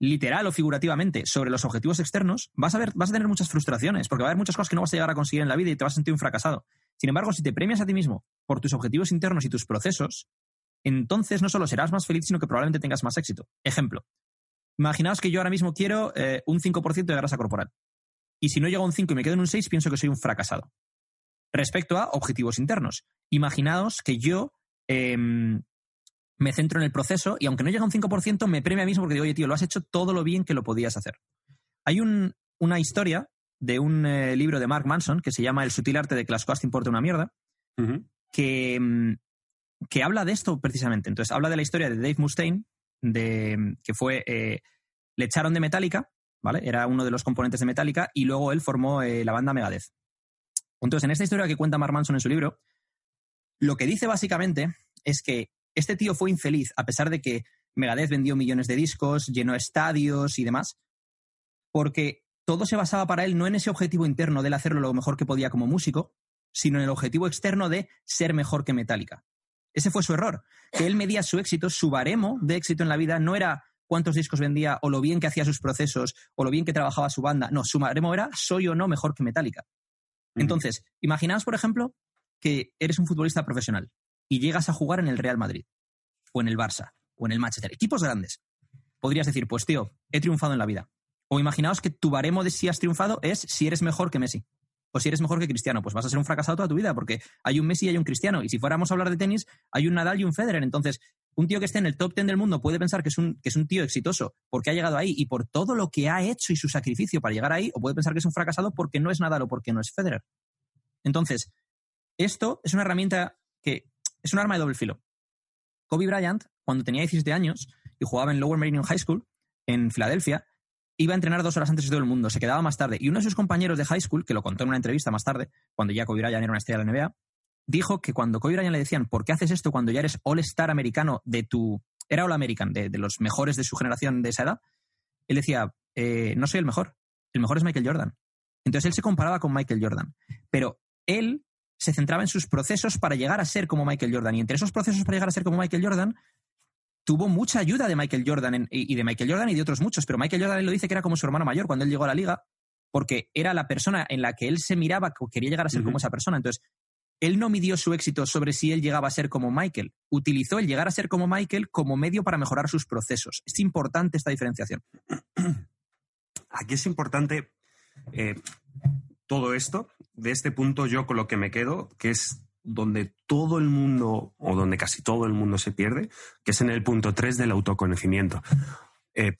[SPEAKER 1] literal o figurativamente sobre los objetivos externos, vas a, ver, vas a tener muchas frustraciones, porque va a haber muchas cosas que no vas a llegar a conseguir en la vida y te vas a sentir un fracasado. Sin embargo, si te premias a ti mismo por tus objetivos internos y tus procesos, entonces no solo serás más feliz, sino que probablemente tengas más éxito. Ejemplo, imaginaos que yo ahora mismo quiero eh, un 5% de grasa corporal. Y si no llego a un 5 y me quedo en un 6, pienso que soy un fracasado. Respecto a objetivos internos, imaginaos que yo em, me centro en el proceso y aunque no llegue a un 5%, me premio a mí mismo porque digo, oye, tío, lo has hecho todo lo bien que lo podías hacer. Hay una historia de un eh, libro de Mark Manson que se llama El sutil arte de que las cosas te importen una mierda, que mm, que habla de esto precisamente. Entonces, habla de la historia de Dave Mustaine, de, que fue. Eh, le echaron de Metallica, ¿vale? Era uno de los componentes de Metallica, y luego él formó eh, la banda Megadeth. Entonces, en esta historia que cuenta Mark Manson en su libro, lo que dice básicamente es que este tío fue infeliz, a pesar de que Megadeth vendió millones de discos, llenó estadios y demás, porque todo se basaba para él no en ese objetivo interno de él hacerlo lo mejor que podía como músico, sino en el objetivo externo de ser mejor que Metallica. Ese fue su error, que él medía su éxito, su baremo de éxito en la vida no era cuántos discos vendía o lo bien que hacía sus procesos o lo bien que trabajaba su banda. No, su baremo era soy o no mejor que Metallica. Entonces, imaginaos, por ejemplo, que eres un futbolista profesional y llegas a jugar en el Real Madrid o en el Barça o en el Manchester, equipos grandes. Podrías decir, pues tío, he triunfado en la vida. O imaginaos que tu baremo de si has triunfado es si eres mejor que Messi o si eres mejor que Cristiano, pues vas a ser un fracasado toda tu vida, porque hay un Messi y hay un Cristiano. Y si fuéramos a hablar de tenis, hay un Nadal y un Federer. Entonces, un tío que esté en el top ten del mundo puede pensar que es, un, que es un tío exitoso porque ha llegado ahí y por todo lo que ha hecho y su sacrificio para llegar ahí, o puede pensar que es un fracasado porque no es Nadal o porque no es Federer. Entonces, esto es una herramienta que es un arma de doble filo. Kobe Bryant, cuando tenía 17 años y jugaba en Lower Meridian High School en Filadelfia, iba a entrenar dos horas antes de todo el mundo, se quedaba más tarde. Y uno de sus compañeros de high school, que lo contó en una entrevista más tarde, cuando ya Kobe Bryant era una estrella de la NBA, dijo que cuando Kobe Bryant le decían, ¿por qué haces esto cuando ya eres All-Star americano de tu... Era All-American, de, los mejores de su generación de esa edad. Él decía, eh, no soy el mejor, el mejor es Michael Jordan. Entonces él se comparaba con Michael Jordan. Pero él se centraba en sus procesos para llegar a ser como Michael Jordan. Y entre esos procesos para llegar a ser como Michael Jordan, tuvo mucha ayuda de Michael Jordan y de Michael Jordan y de otros muchos, pero Michael Jordan lo dice que era como su hermano mayor cuando él llegó a la liga, porque era la persona en la que él se miraba, que quería llegar a ser como esa persona. Entonces, él no midió su éxito sobre si él llegaba a ser como Michael. Utilizó el llegar a ser como Michael como medio para mejorar sus procesos. Es importante esta diferenciación.
[SPEAKER 2] Aquí es importante eh, todo esto. De este punto yo con lo que me quedo, que es donde todo el mundo, o donde casi todo el mundo se pierde, que es en el punto 3 del autoconocimiento. Eh,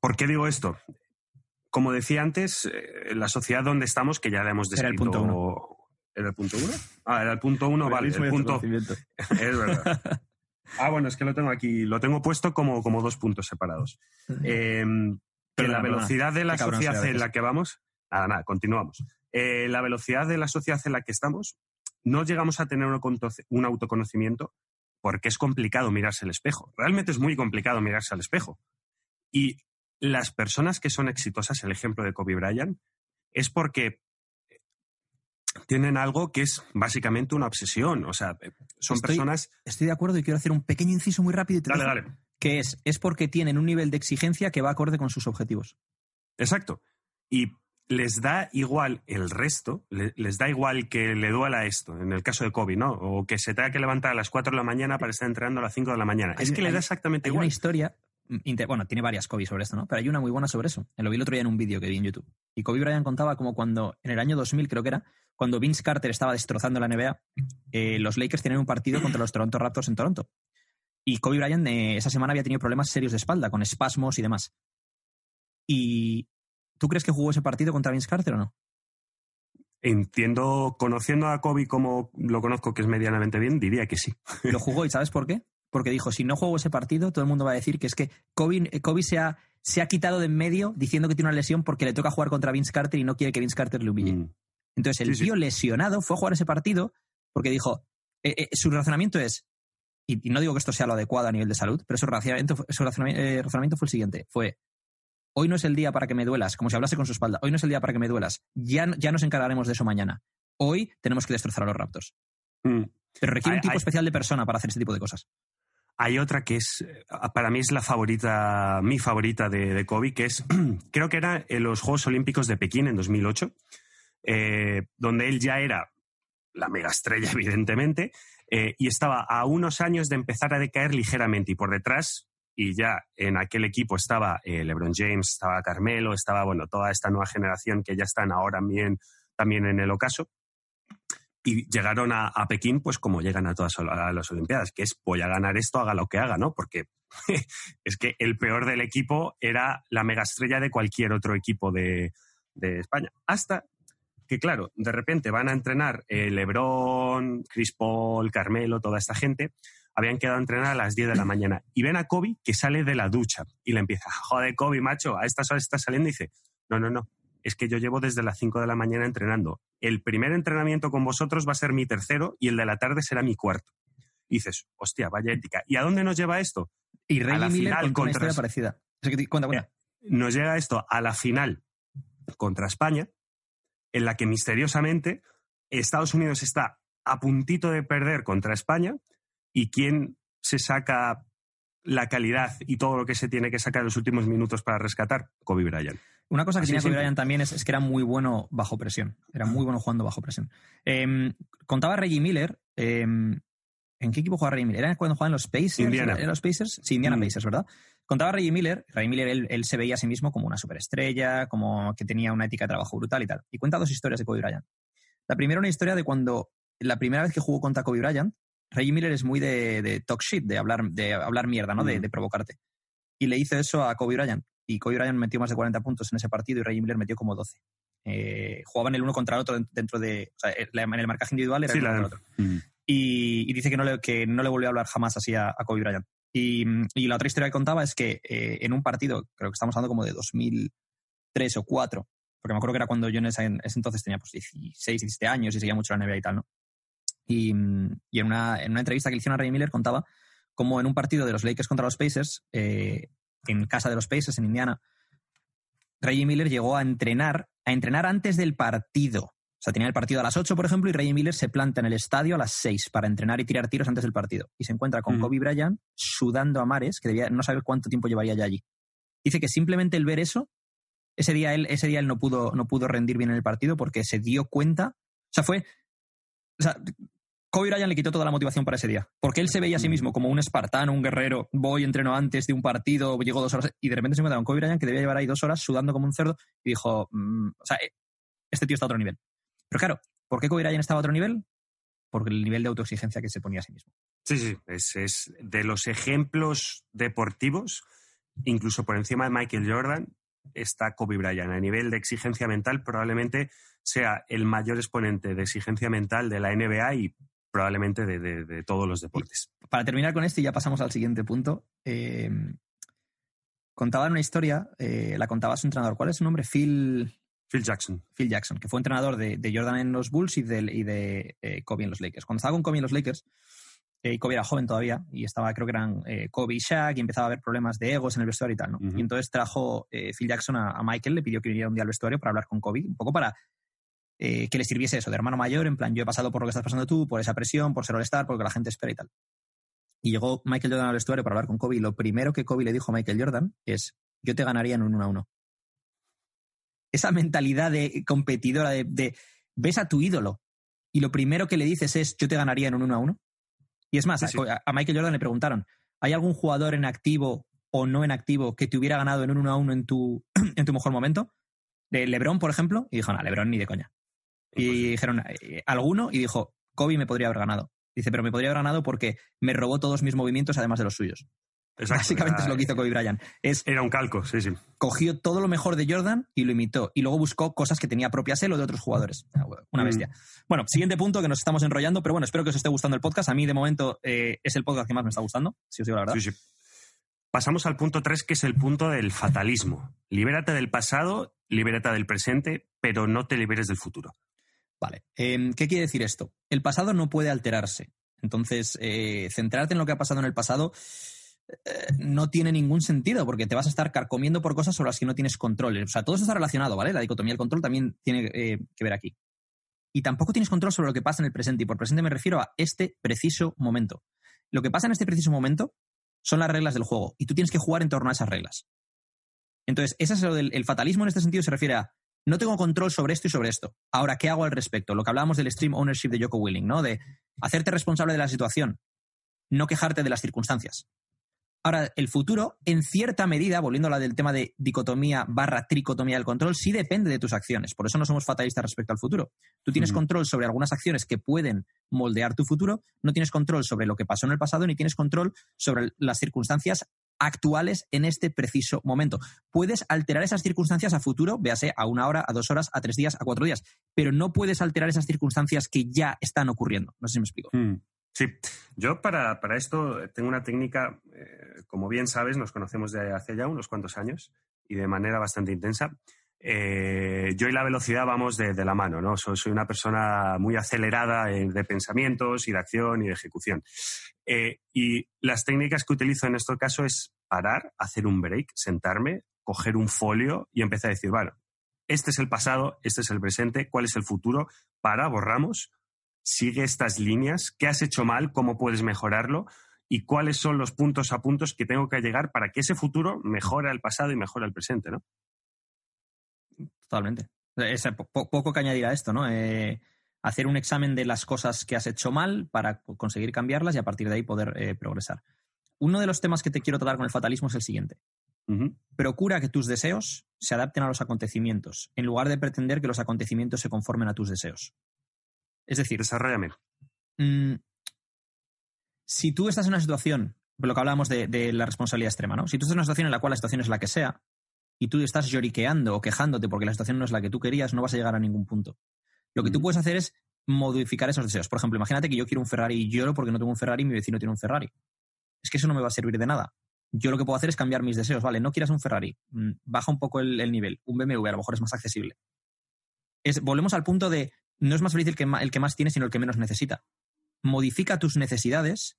[SPEAKER 2] ¿Por qué digo esto? Como decía antes, eh, la sociedad donde estamos, que ya le hemos descrito...
[SPEAKER 1] Era el punto 1.
[SPEAKER 2] ¿Era el punto 1? Ah, era el punto 1, vale. El punto... Es verdad. Ah, bueno, es que lo tengo aquí, lo tengo puesto como, como dos puntos separados. Eh, que la velocidad de la sociedad en la que vamos... Nada, nada, continuamos. la velocidad de la sociedad en la que estamos no llegamos a tener un autoconocimiento porque es complicado mirarse al espejo. Realmente es muy complicado mirarse al espejo. Y las personas que son exitosas, el ejemplo de Kobe Bryant, es porque tienen algo que es básicamente una obsesión. O sea, son personas.
[SPEAKER 1] Estoy de acuerdo y quiero hacer un pequeño inciso muy rápido.
[SPEAKER 2] dale, dale.
[SPEAKER 1] Que es, es porque tienen un nivel de exigencia que va acorde con sus objetivos.
[SPEAKER 2] Exacto. Y les da igual el resto, les da igual que le duela esto, en el caso de Kobe, ¿no? O que se tenga que levantar a las 4 de la mañana para estar entrenando a las 5 de la mañana. es que le da exactamente
[SPEAKER 1] hay
[SPEAKER 2] igual.
[SPEAKER 1] una historia, bueno, tiene varias Kobe sobre esto, ¿no? Pero hay una muy buena sobre eso. Lo vi el otro día en un vídeo que vi en YouTube. Y Kobe Bryant contaba como cuando, en el año 2000 creo que era, cuando Vince Carter estaba destrozando la NBA, eh, los Lakers tenían un partido contra los Toronto Raptors en Toronto. Y Kobe Bryant eh, esa semana había tenido problemas serios de espalda, con espasmos y demás. Y ¿tú crees que jugó ese partido contra Vince Carter o no?
[SPEAKER 2] Entiendo, conociendo a Kobe como lo conozco, que es medianamente bien, diría que sí.
[SPEAKER 1] Lo jugó y ¿sabes por qué? Porque dijo, si no juego ese partido, todo el mundo va a decir que es que Kobe, eh, se, ha, se, ha, quitado de en medio diciendo que tiene una lesión porque le toca jugar contra Vince Carter y no quiere que Vince Carter le humille. Mm. Entonces el tío lesionado fue a jugar ese partido porque dijo, eh, eh, su razonamiento es, y, no digo que esto sea lo adecuado a nivel de salud, pero su razonamiento, su razonamiento fue el siguiente, fue, hoy no es el día para que me duelas, como si hablase con su espalda, hoy no es el día para que me duelas, ya, ya nos encargaremos de eso mañana. Hoy tenemos que destrozar a los Raptors. Mm. Pero requiere un tipo especial de persona para hacer ese tipo de cosas.
[SPEAKER 2] Hay otra que es, eh, para mí es la favorita, mi favorita de, Kobe, que es, creo que era en los Juegos Olímpicos de Pekín en 2008, eh, donde él ya era la mega estrella, evidentemente, eh, y estaba a unos años de empezar a decaer ligeramente, y por detrás y ya en aquel equipo estaba eh, LeBron James, estaba Carmelo, estaba, bueno, toda esta nueva generación que ya están ahora bien, también en el ocaso. Y llegaron a, Pekín, pues como llegan a todas las Olimpiadas, que es voy a ganar esto, haga lo que haga, ¿no? Porque es que el peor del equipo era la megaestrella de cualquier otro equipo de, España. Hasta que, claro, de repente van a entrenar eh, LeBron, Chris Paul, Carmelo, toda esta gente, habían quedado a entrenar a las 10 de la mañana. Y ven a Kobe que sale de la ducha y le empieza, joder, Kobe, macho, a estas horas estás saliendo. Y dice, no, no, no, es que yo llevo desde las 5 de la mañana entrenando. El primer entrenamiento con vosotros va a ser mi tercero y el de la tarde será mi cuarto. Y dices, hostia, vaya ética. ¿Y a dónde nos lleva esto?
[SPEAKER 1] Y a Miller final contra... una parecida. cuenta, cuenta.
[SPEAKER 2] Nos llega esto a la final contra España, en la que misteriosamente Estados Unidos está a puntito de perder contra España y quién se saca la calidad y todo lo que se tiene que sacar en los últimos minutos para rescatar? Kobe Bryant.
[SPEAKER 1] Una cosa que tenía Kobe Bryant también es, que era muy bueno bajo presión. Era muy bueno jugando bajo presión. Em, contaba Reggie Miller. Em, ¿En qué equipo jugaba Reggie Miller? ¿Era cuando jugaba en los Pacers?
[SPEAKER 2] Indiana.
[SPEAKER 1] ¿En los Pacers? Sí, Indiana mm. Pacers, ¿verdad? Contaba Reggie Miller. Reggie Miller, él, él, se veía a sí mismo como una superestrella, como que tenía una ética de trabajo brutal y tal. Y cuenta dos historias de Kobe Bryant. La primera, una historia de cuando la primera vez que jugó contra Kobe Bryant, Reggie Miller es muy de, talk shit, de hablar, de hablar mierda, ¿no? De, provocarte. Y le hizo eso a Kobe Bryant. Y Kobe Bryant metió más de 40 puntos en ese partido y Reggie Miller metió como 12. Eh, jugaban el uno contra el otro dentro de. O sea, en el marcaje individual era el uno contra el otro. Y, dice que no, le, que no le volvió a hablar jamás así a, Kobe Bryant. Y, la otra historia que contaba es que eh, en un partido, creo que estamos hablando como de 2003 o 4, porque me acuerdo que era cuando yo en ese, entonces tenía pues 16, 17 años y seguía mucho la NBA y tal, ¿no? Y, en, una, entrevista que le hicieron a Ray Miller contaba cómo en un partido de los Lakers contra los Pacers, eh, en casa de los Pacers, en Indiana, Ray Miller llegó a entrenar, a entrenar antes del partido. O sea, tenía el partido a las 8, por ejemplo, y Ray Miller se planta en el estadio a las 6 para entrenar y tirar tiros antes del partido. Y se encuentra con mm. Kobe Bryant sudando a mares, que debía, no sabe cuánto tiempo llevaría ya allí. Dice que simplemente el ver eso, ese día él, ese día él no pudo, no pudo rendir bien en el partido porque se dio cuenta. O sea, fue. O sea, Kobe Bryant le quitó toda la motivación para ese día. Porque él se veía a sí mismo como un espartano, un guerrero. Voy, entreno antes de un partido, llego dos horas. Y de repente se encuentra con Kobe Bryant que debía llevar ahí dos horas sudando como un cerdo. Y dijo, mm, o sea, eh, este tío está a otro nivel. Pero claro, ¿por qué Kobe Bryant estaba a otro nivel? Porque el nivel de autoexigencia que se ponía a sí mismo.
[SPEAKER 2] Sí, sí, es, de los ejemplos deportivos, incluso por encima de Michael Jordan, está Kobe Bryant. A nivel de exigencia mental, probablemente sea el mayor exponente de exigencia mental de la NBA y probablemente de, todos los deportes.
[SPEAKER 1] para terminar con esto, y ya pasamos al siguiente punto. Eh, contaban una historia, eh, la contaba su entrenador. ¿Cuál es su nombre? Phil.
[SPEAKER 2] Phil Jackson.
[SPEAKER 1] Phil Jackson, que fue entrenador de, Jordan en los Bulls y de, y de eh, Kobe en los Lakers. Cuando estaba con Kobe en los Lakers, y Kobe era joven todavía, y estaba, creo que eran Kobe y Shaq, y empezaba a haber problemas de egos en el vestuario y tal, ¿no? Y entonces trajo Phil Jackson a, a, Michael, le pidió que viniera un día al vestuario para hablar con Kobe, un poco para eh, que le sirviese eso, de hermano mayor, en plan, yo he pasado por lo que estás pasando tú, por esa presión, por ser all-star, porque la gente espera y tal. Y llegó Michael Jordan al vestuario para hablar con Kobe y lo primero que Kobe le dijo a Michael Jordan es, yo te ganaría en un 1 a 1. Esa mentalidad de competidora, de, ves a tu ídolo y lo primero que le dices es yo te ganaría en un 1 a 1. Y es más, A, Michael Jordan le preguntaron, ¿hay algún jugador en activo o no en activo que te hubiera ganado en un 1 a 1 en tu, en tu mejor momento? De LeBron, por ejemplo, y dijo, no, LeBron ni de coña. Y dijeron, eh, ¿alguno? Y dijo, Kobe me podría haber ganado. Dice, pero me podría haber ganado porque me robó todos mis movimientos además de los suyos. Básicamente es lo que hizo Kobe Bryant.
[SPEAKER 2] era un calco, sí, sí.
[SPEAKER 1] Cogió todo lo mejor de Jordan y lo imitó. Y luego buscó cosas que tenía propias él o de otros jugadores. Ah, una mm. bestia. Bueno, siguiente punto que nos estamos enrollando, pero bueno, espero que os esté gustando el podcast. A mí, de momento, eh, es el podcast que más me está gustando, si os digo la verdad. Sí, sí.
[SPEAKER 2] Pasamos al punto 3, que es el punto del fatalismo. Libérate del pasado, libérate del presente, pero no te liberes del futuro.
[SPEAKER 1] Vale. Em, ¿Qué quiere decir esto? El pasado no puede alterarse. Entonces, eh, centrarte en lo que ha pasado en el pasado no tiene ningún sentido porque te vas a estar carcomiendo por cosas sobre las que no tienes control. O sea, todo eso está relacionado, ¿vale? La dicotomía del control también tiene eh, que ver aquí. Y tampoco tienes control sobre lo que pasa en el presente. Y por presente me refiero a este preciso momento. Lo que pasa en este preciso momento son las reglas del juego y tú tienes que jugar en torno a esas reglas. Entonces, ese es el fatalismo en este sentido se refiere a no tengo control sobre esto y sobre esto. Ahora, ¿qué hago al respecto? Lo que hablábamos del stream ownership de Joko Willing, ¿no? De hacerte responsable de la situación, no quejarte de las circunstancias. Ahora, el futuro, en cierta medida, volviendo a la del tema de dicotomía barra tricotomía del control, sí depende de tus acciones. Por eso no somos fatalistas respecto al futuro. Tú tienes control sobre algunas acciones que pueden moldear tu futuro, no tienes control sobre lo que pasó en el pasado, ni tienes control sobre las circunstancias actuales en este preciso momento. Puedes alterar esas circunstancias a futuro, véase a una hora, a dos horas, a tres días, a cuatro días, pero no puedes alterar esas circunstancias que ya están ocurriendo. No sé si me explico.
[SPEAKER 2] Hmm. Sí, yo para, esto tengo una técnica, eh, como bien sabes, nos conocemos de hace ya unos cuantos años y de manera bastante intensa. Eh, yo y la velocidad vamos de, la mano, ¿no? Soy, soy, una persona muy acelerada de pensamientos y de acción y de ejecución. Eh, y las técnicas que utilizo en este caso es parar, hacer un break, sentarme, coger un folio y empezar a decir, bueno, este es el pasado, este es el presente, ¿cuál es el futuro? Para, borramos, sigue estas líneas, ¿qué has hecho mal? ¿Cómo puedes mejorarlo? y cuáles son los puntos a puntos que tengo que llegar para que ese futuro mejore el pasado y mejore el presente, ¿no?
[SPEAKER 1] Totalmente. Es poco que añadir a esto, ¿no? Eh, hacer un examen de las cosas que has hecho mal para conseguir cambiarlas y a partir de ahí poder eh, progresar. Uno de los temas que te quiero tratar con el fatalismo es el siguiente. Procura que tus deseos se adapten a los acontecimientos, en lugar de pretender que los acontecimientos se conformen a tus deseos. Es decir,
[SPEAKER 2] desarrollame.
[SPEAKER 1] Mm, si tú estás en una situación, lo que hablábamos de, de, la responsabilidad extrema, ¿no? Si tú estás en una situación en la cual la situación es la que sea, y tú estás lloriqueando o quejándote porque la situación no es la que tú querías, no vas a llegar a ningún punto. Lo que tú puedes hacer es modificar esos deseos. Por ejemplo, imagínate que yo quiero un Ferrari y lloro porque no tengo un Ferrari y mi vecino tiene un Ferrari. Es que eso no me va a servir de nada. Yo lo que puedo hacer es cambiar mis deseos. Vale, no quieras un Ferrari, mm, baja un poco el, nivel. Un BMW a lo mejor es más accesible. Es, volvemos al punto de no es más feliz el que, el que más tiene, sino el que menos necesita. Modifica tus necesidades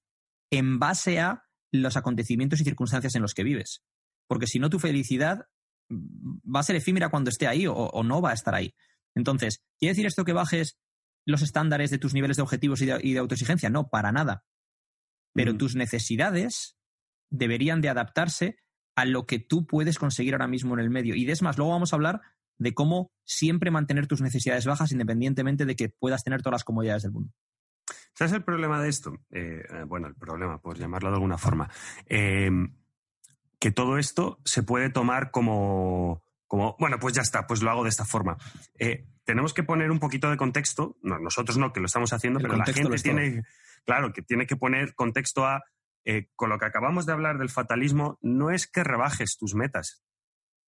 [SPEAKER 1] en base a los acontecimientos y circunstancias en los que vives. Porque si no, tu felicidad va a ser efímera cuando esté ahí o, no va a estar ahí. Entonces, ¿quiere decir esto que bajes los estándares de tus niveles de objetivos y de, autoexigencia? No, para nada. Pero tus necesidades deberían de adaptarse a lo que tú puedes conseguir ahora mismo en el medio. Y es más, luego vamos a hablar de cómo siempre mantener tus necesidades bajas independientemente de que puedas tener todas las comodidades del mundo.
[SPEAKER 2] ¿Sabes el problema de esto? Eh, eh, bueno, el problema, por llamarlo de alguna forma. Eh, que todo esto se puede tomar como, como, bueno, pues ya está, pues lo hago de esta forma. Eh, tenemos que poner un poquito de contexto, no, nosotros no, que lo estamos haciendo, pero la gente tiene, claro, que tiene que poner contexto a, eh, con lo que acabamos de hablar del fatalismo, no es que rebajes tus metas,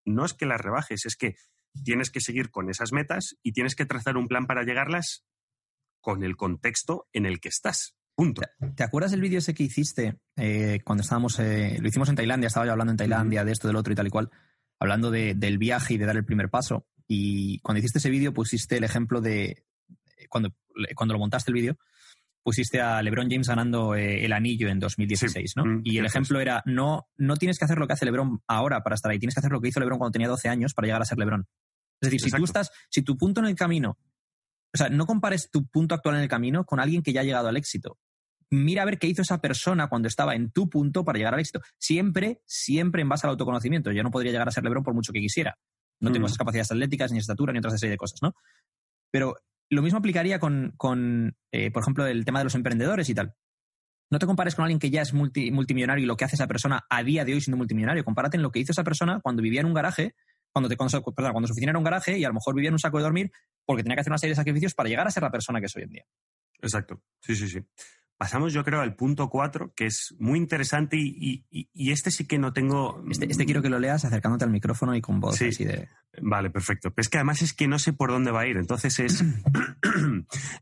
[SPEAKER 2] no es que las rebajes, es que tienes que seguir con esas metas y tienes que trazar un plan para llegarlas con el contexto en el que estás.
[SPEAKER 1] ¿Te acuerdas del vídeo ese que hiciste eh, cuando estábamos, eh, lo hicimos en Tailandia, estaba yo hablando en Tailandia de esto, del otro y tal y cual, hablando del viaje y de dar el primer paso? Y cuando hiciste ese vídeo pusiste el ejemplo de, cuando, cuando lo montaste el vídeo, pusiste a LeBron James ganando eh, el anillo en 2016, ¿no? Mm, y el ejemplo era, no, no tienes que hacer lo que hace LeBron ahora para estar ahí, tienes que hacer lo que hizo LeBron cuando tenía 12 años para llegar a ser LeBron. Es decir, si tú estás, si tu punto en el camino, o sea, no compares tu punto actual en el camino con alguien que ya ha llegado al éxito mira a ver qué hizo esa persona cuando estaba en tu punto para llegar al éxito. Siempre, siempre en base al autoconocimiento. Yo no podría llegar a ser Lebron por mucho que quisiera. No tengo esas capacidades atléticas, ni estatura, ni otra serie de cosas, ¿no? Pero lo mismo aplicaría con, con eh, por ejemplo, el tema de los emprendedores y tal. No te compares con alguien que ya es multimillonario y lo que hace esa persona a día de hoy siendo multimillonario. Compárate en lo que hizo esa persona cuando vivía en un garaje, cuando, te, cuando, cuando su oficina era un garaje y a lo mejor vivía en un saco de dormir porque tenía que hacer una serie de sacrificios para llegar a ser la persona que es hoy en día.
[SPEAKER 2] Exacto. Sí, sí, sí. Pasamos, yo creo, al punto 4, que es muy interesante y, este sí que no tengo...
[SPEAKER 1] Este, este, quiero que lo leas acercándote al micrófono y con voz sí. así de...
[SPEAKER 2] Vale, perfecto. Pero es que además es que no sé por dónde va a ir. Entonces es...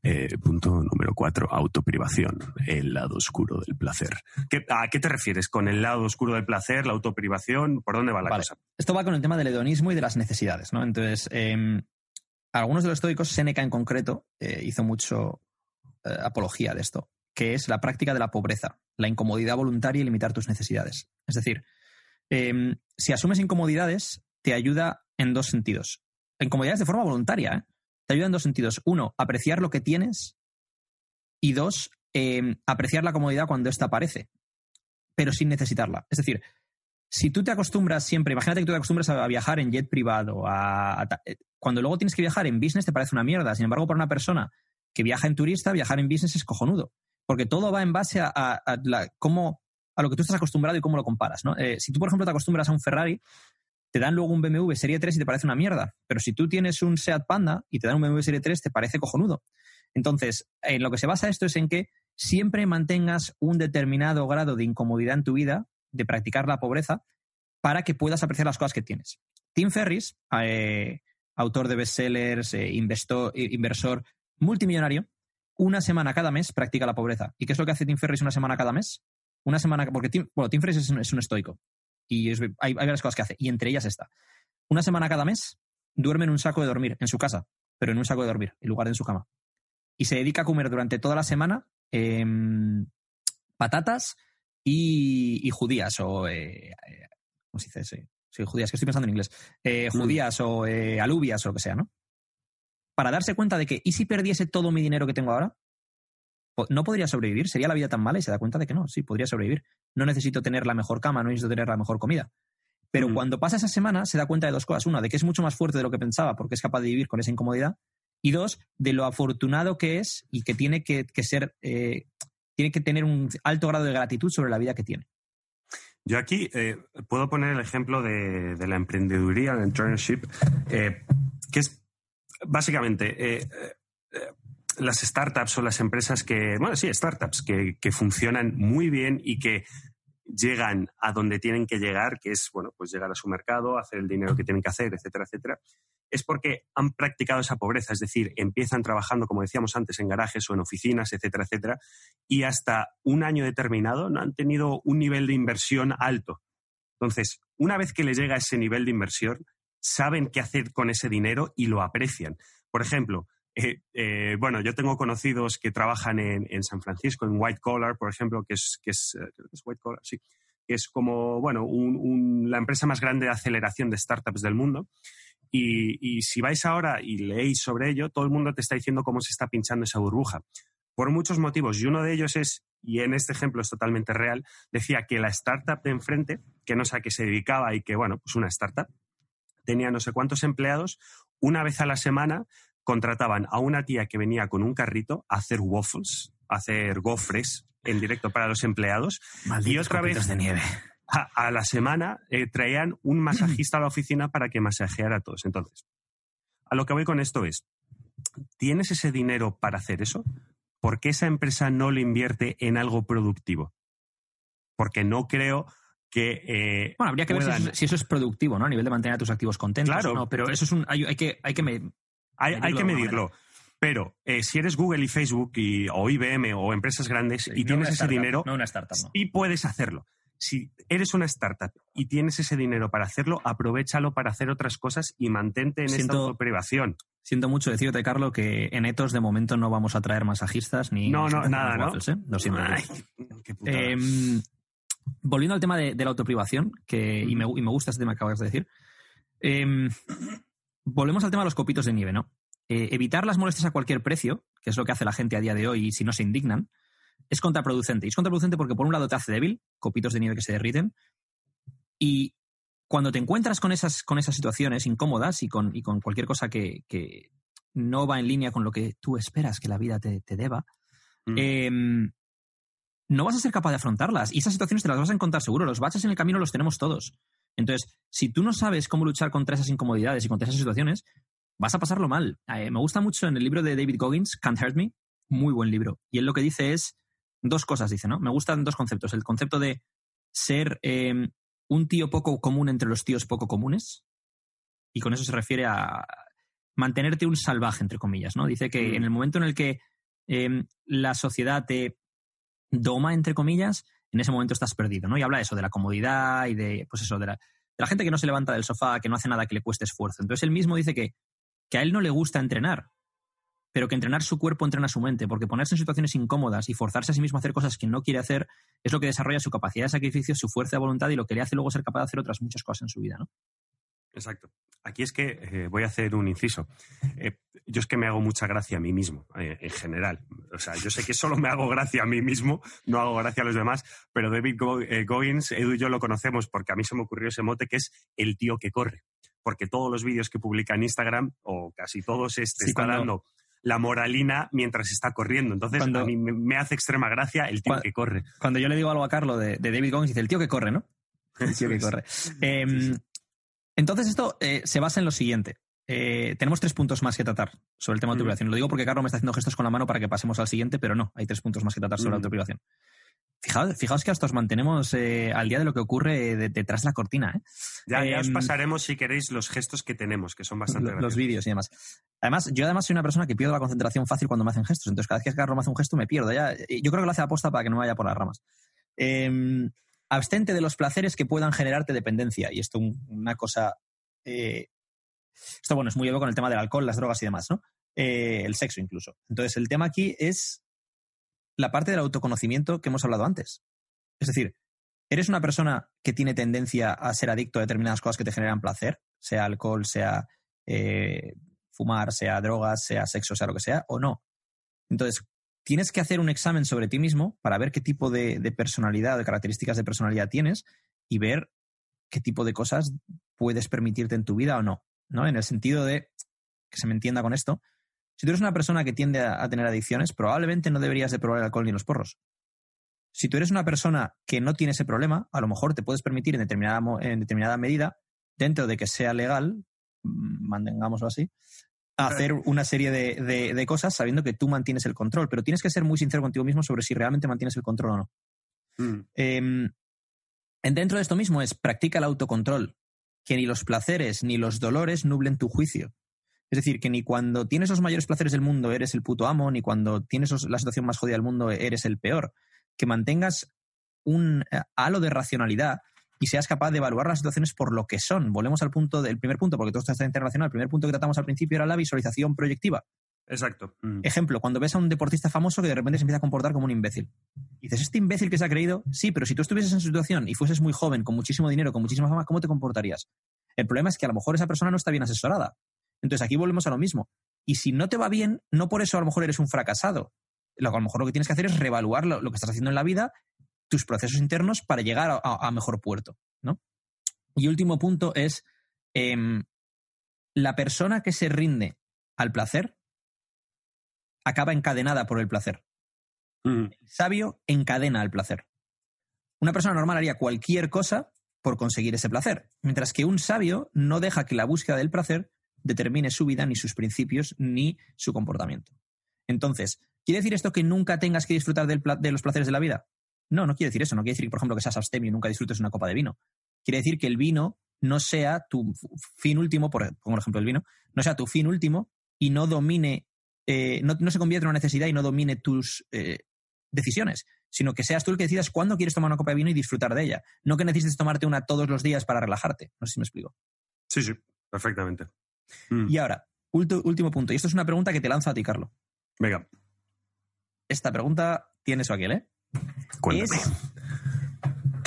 [SPEAKER 2] Eh, punto número 4, autoprivación, el lado oscuro del placer. ¿A qué te refieres con el lado oscuro del placer, la autoprivación? ¿Por dónde va la cosa?
[SPEAKER 1] Esto va con el tema del hedonismo y de las necesidades, ¿no? Entonces, em, algunos de los estoicos, Seneca en concreto, eh, hizo mucho eh, apología de esto que es la práctica de la pobreza, la incomodidad voluntaria y limitar tus necesidades. Es decir, em, si asumes incomodidades, te ayuda en dos sentidos. Incomodidades de forma voluntaria, ¿eh? Te ayuda en dos sentidos. Uno, apreciar lo que tienes. Y dos, em, apreciar la comodidad cuando ésta aparece, pero sin necesitarla. Es decir, si tú te acostumbras siempre, imagínate que tú te acostumbras a viajar en jet privado, a, eh, cuando luego tienes que viajar en business te parece una mierda. Sin embargo, para una persona que viaja en turista, viajar en business es cojonudo porque todo va en base a, a, cómo, a lo que tú estás acostumbrado y cómo lo comparas. ¿no? Eh, si tú, por ejemplo, te acostumbras a un Ferrari, te dan luego un BMW Serie 3 y te parece una mierda. Pero si tú tienes un Seat Panda y te dan un BMW Serie 3, te parece cojonudo. Entonces, en lo que se basa esto es en que siempre mantengas un determinado grado de incomodidad en tu vida, de practicar la pobreza, para que puedas apreciar las cosas que tienes. Tim Ferris, eh, autor de bestsellers, eh, inversor multimillonario, una semana cada mes practica la pobreza. ¿Y qué es lo que hace Tim Ferriss una semana cada mes? Una semana, porque Tim, bueno, Tim Ferriss es un, estoico y hay, varias cosas que hace, y entre ellas esta. Una semana cada mes duerme en un saco de dormir, en su casa, pero en un saco de dormir, en lugar de en su cama. Y se dedica a comer durante toda la semana em, patatas y, judías, o. Eh, eh, ¿Cómo se dice? Sí, judías, que estoy pensando en inglés. Eh, mm. judías o alubias o lo que sea, ¿no? Para darse cuenta de que, ¿y si perdiese todo mi dinero que tengo ahora? ¿No podría sobrevivir? ¿Sería la vida tan mala? Y se da cuenta de que no, sí, podría sobrevivir. No necesito tener la mejor cama, no necesito tener la mejor comida. Pero cuando pasa esa semana, se da cuenta de dos cosas. Una, de que es mucho más fuerte de lo que pensaba porque es capaz de vivir con esa incomodidad. Y dos, de lo afortunado que es y que tiene que, ser, eh, tiene que tener un alto grado de gratitud sobre la vida que tiene.
[SPEAKER 2] Yo aquí eh, puedo poner el ejemplo de, la emprendeduría, el entrepreneurship, eh, que es básicamente, eh, eh, las startups o las empresas que, bueno, sí, startups que, que, funcionan muy bien y que llegan a donde tienen que llegar, que es, bueno, pues llegar a su mercado, hacer el dinero que tienen que hacer, etcétera, etcétera, es porque han practicado esa pobreza, es decir, empiezan trabajando, como decíamos antes, en garajes o en oficinas, etcétera, etcétera, y hasta un año determinado no han tenido un nivel de inversión alto. Entonces, una vez que les llega ese nivel de inversión, saben qué hacer con ese dinero y lo aprecian. Por ejemplo, eh, eh, bueno, yo tengo conocidos que trabajan en, San Francisco, en White Collar, por ejemplo, que es, que es, eh, White Collar, sí, que es como, bueno, la empresa más grande de aceleración de startups del mundo. Y, y, si vais ahora y leéis sobre ello, todo el mundo te está diciendo cómo se está pinchando esa burbuja. Por muchos motivos. Y uno de ellos es, y en este ejemplo es totalmente real, decía que la startup de enfrente, que no sé a qué se dedicaba y que, bueno, pues una startup, tenía no sé cuántos empleados, una vez a la semana contrataban a una tía que venía con un carrito a hacer waffles, a hacer gofres en directo para los empleados. y otra vez
[SPEAKER 1] de nieve.
[SPEAKER 2] A, la semana eh, traían un masajista a la oficina para que masajeara a todos. Entonces, a lo que voy con esto es, ¿tienes ese dinero para hacer eso? ¿Por qué esa empresa no lo invierte en algo productivo? Porque no creo que...
[SPEAKER 1] Eh, bueno, habría que ver si eso, es, productivo, ¿no? A nivel de mantener a tus activos contentos. Claro. pero eso es un... Hay, que, hay que,
[SPEAKER 2] hay, que medirlo. Pero eh, si eres Google y Facebook y, o IBM o empresas grandes y tienes ese dinero,
[SPEAKER 1] no una startup,
[SPEAKER 2] y puedes hacerlo. Si eres una startup y tienes ese dinero para hacerlo, aprovechalo para hacer otras cosas y mantente en siento, esta privación.
[SPEAKER 1] Siento mucho decirte, Carlos, que en Etos de momento no vamos a traer masajistas ni...
[SPEAKER 2] No, no, nada, ¿no?
[SPEAKER 1] ¿eh? Lo siento. Em, volviendo al tema de, la autoprivación, que, y, me, gusta este tema que acabas de decir, em, volvemos al tema de los copitos de nieve, ¿no? Eh, evitar las molestias a cualquier precio, que es lo que hace la gente a día de hoy y si no se indignan, es contraproducente. Y es contraproducente porque por un lado te hace débil, copitos de nieve que se derriten, y cuando te encuentras con esas, con esas situaciones incómodas y con, y con cualquier cosa que, que, no va en línea con lo que tú esperas que la vida te, te deba,
[SPEAKER 2] Mm.
[SPEAKER 1] em, no vas a ser capaz de afrontarlas. Y esas situaciones te las vas a encontrar seguro. Los baches en el camino los tenemos todos. Entonces, si tú no sabes cómo luchar contra esas incomodidades y contra esas situaciones, vas a pasarlo mal. Eh, me gusta mucho en el libro de David Goggins, Can't Hurt Me, muy buen libro. Y él lo que dice es dos cosas, dice, ¿no? Me gustan dos conceptos. El concepto de ser em, un tío poco común entre los tíos poco comunes. Y con eso se refiere a mantenerte un salvaje, entre comillas, ¿no? Dice que
[SPEAKER 2] Mm.
[SPEAKER 1] en el momento en el que em, la sociedad te doma, entre comillas, en ese momento estás perdido, ¿no? Y habla eso, de la comodidad y de, pues eso, de la, gente que no se levanta del sofá, que no hace nada que le cueste esfuerzo. Entonces él mismo dice que, que a él no le gusta entrenar, pero que entrenar su cuerpo entrena su mente, porque ponerse en situaciones incómodas y forzarse a sí mismo a hacer cosas que no quiere hacer es lo que desarrolla su capacidad de sacrificio, su fuerza de voluntad y lo que le hace luego ser capaz de hacer otras muchas cosas en su vida, ¿no?
[SPEAKER 2] Exacto. Aquí es que eh, voy a hacer un inciso. Eh, yo es que me hago mucha gracia a mí mismo, eh, en general. O sea, yo sé que solo me hago gracia a mí mismo, no hago gracia a los demás, pero David Go- eh, Edu y yo lo conocemos porque a mí se me ocurrió ese mote que es el tío que corre. Porque todos los vídeos que publica en Instagram, o casi todos, este,
[SPEAKER 1] Sí,
[SPEAKER 2] está
[SPEAKER 1] cuando-
[SPEAKER 2] dando la moralina mientras está corriendo. Entonces,
[SPEAKER 1] Cuando-
[SPEAKER 2] a mí me, hace extrema gracia el tío
[SPEAKER 1] Cuando-
[SPEAKER 2] que corre.
[SPEAKER 1] Cuando yo le digo algo a Carlos de, de David Goggins, dice el tío que corre, ¿no? El tío que corre. Em, Entonces, esto eh, se basa en lo siguiente. Eh, tenemos tres puntos más que tratar sobre el tema de
[SPEAKER 2] Mm.
[SPEAKER 1] autoprivación. Lo digo porque Carlos me está haciendo gestos con la mano para que pasemos al siguiente, pero no, hay tres puntos más que tratar sobre la
[SPEAKER 2] Mm.
[SPEAKER 1] autoprivación. Fijaos, fijaos que hasta os mantenemos eh, al día de lo que ocurre de- detrás de la cortina. ¿eh?
[SPEAKER 2] Ya, ya os
[SPEAKER 1] Em,
[SPEAKER 2] pasaremos, si queréis, los gestos que tenemos, que son bastante
[SPEAKER 1] Lo- los
[SPEAKER 2] graciosos.
[SPEAKER 1] vídeos y demás. Además, yo además soy una persona que pierdo la concentración fácil cuando me hacen gestos. Entonces, cada vez que Carlos me hace un gesto, me pierdo. Ya, yo creo que lo hace a aposta para que no me vaya por las ramas. Eh, abstente de los placeres que puedan generarte dependencia. Y esto un- una cosa. eh, esto, bueno, es muy obvio con el tema del alcohol, las drogas y demás, ¿no? Eh, el sexo incluso. Entonces, el tema aquí es la parte del autoconocimiento que hemos hablado antes. Es decir, ¿eres una persona que tiene tendencia a ser adicto a determinadas cosas que te generan placer? Sea alcohol, sea eh, fumar, sea drogas, sea sexo, sea lo que sea, o no. Entonces, tienes que hacer un examen sobre ti mismo para ver qué tipo de, personalidad, de características de personalidad tienes y ver qué tipo de cosas puedes permitirte en tu vida o no. ¿no? En el sentido de, que se me entienda con esto, si tú eres una persona que tiende a, tener adicciones, probablemente no deberías de probar el alcohol ni los porros. Si tú eres una persona que no tiene ese problema, a lo mejor te puedes permitir en determinada, en determinada medida, dentro de que sea legal, mm, mantengámoslo así, hacer una serie de, de- de cosas sabiendo que tú mantienes el control. Pero tienes que ser muy sincero contigo mismo sobre si realmente mantienes el control o no.
[SPEAKER 2] Mm.
[SPEAKER 1] Eh, en dentro de esto mismo es practica el autocontrol, que ni los placeres ni los dolores nublen tu juicio. Es decir, que ni cuando tienes los mayores placeres del mundo eres el puto amo, ni cuando tienes la situación más jodida del mundo eres el peor. Que mantengas un eh, halo de racionalidad y seas capaz de evaluar las situaciones por lo que son. Volvemos al punto del primer punto, porque todo esto está internacional. El primer punto que tratamos al principio era la visualización proyectiva.
[SPEAKER 2] Exacto. Mm.
[SPEAKER 1] Ejemplo, cuando ves a un deportista famoso que de repente se empieza a comportar como un imbécil. Y dices, ¿este imbécil que se ha creído? Sí, pero si tú estuvieses en su situación y fueses muy joven, con muchísimo dinero, con muchísima fama, ¿cómo te comportarías? El problema es que a lo mejor esa persona no está bien asesorada. Entonces aquí volvemos a lo mismo. Y si no te va bien, no por eso a lo mejor eres un fracasado. Lo, a lo mejor lo que tienes que hacer es reevaluar lo, lo que estás haciendo en la vida, tus procesos internos para llegar a, mejor puerto. ¿no? Y último punto es em, la persona que se rinde al placer acaba encadenada por el placer.
[SPEAKER 2] Mm.
[SPEAKER 1] El sabio encadena al placer. Una persona normal haría cualquier cosa por conseguir ese placer, mientras que un sabio no deja que la búsqueda del placer determine su vida, ni sus principios, ni su comportamiento. Entonces, ¿quiere decir esto que nunca tengas que disfrutar del de los placeres de la vida? No, no quiere decir eso. No quiere decir, por ejemplo, que seas abstemio y nunca disfrutes una copa de vino. Quiere decir que el vino no sea tu fin último, por pongo el ejemplo del vino, no sea tu fin último y no domine, eh, no, no se convierta en una necesidad y no domine tus eh, decisiones, sino que seas tú el que decidas cuándo quieres tomar una copa de vino y disfrutar de ella. No que necesites tomarte una todos los días para relajarte. No sé si me explico.
[SPEAKER 2] Sí, sí, perfectamente. Mm.
[SPEAKER 1] Y ahora, último punto. Y esto es una pregunta que te lanzo a ti, Carlos.
[SPEAKER 2] Venga,
[SPEAKER 1] Esta pregunta tiene su aquel, ¿eh?
[SPEAKER 2] Cuéntame.
[SPEAKER 1] ¿Es,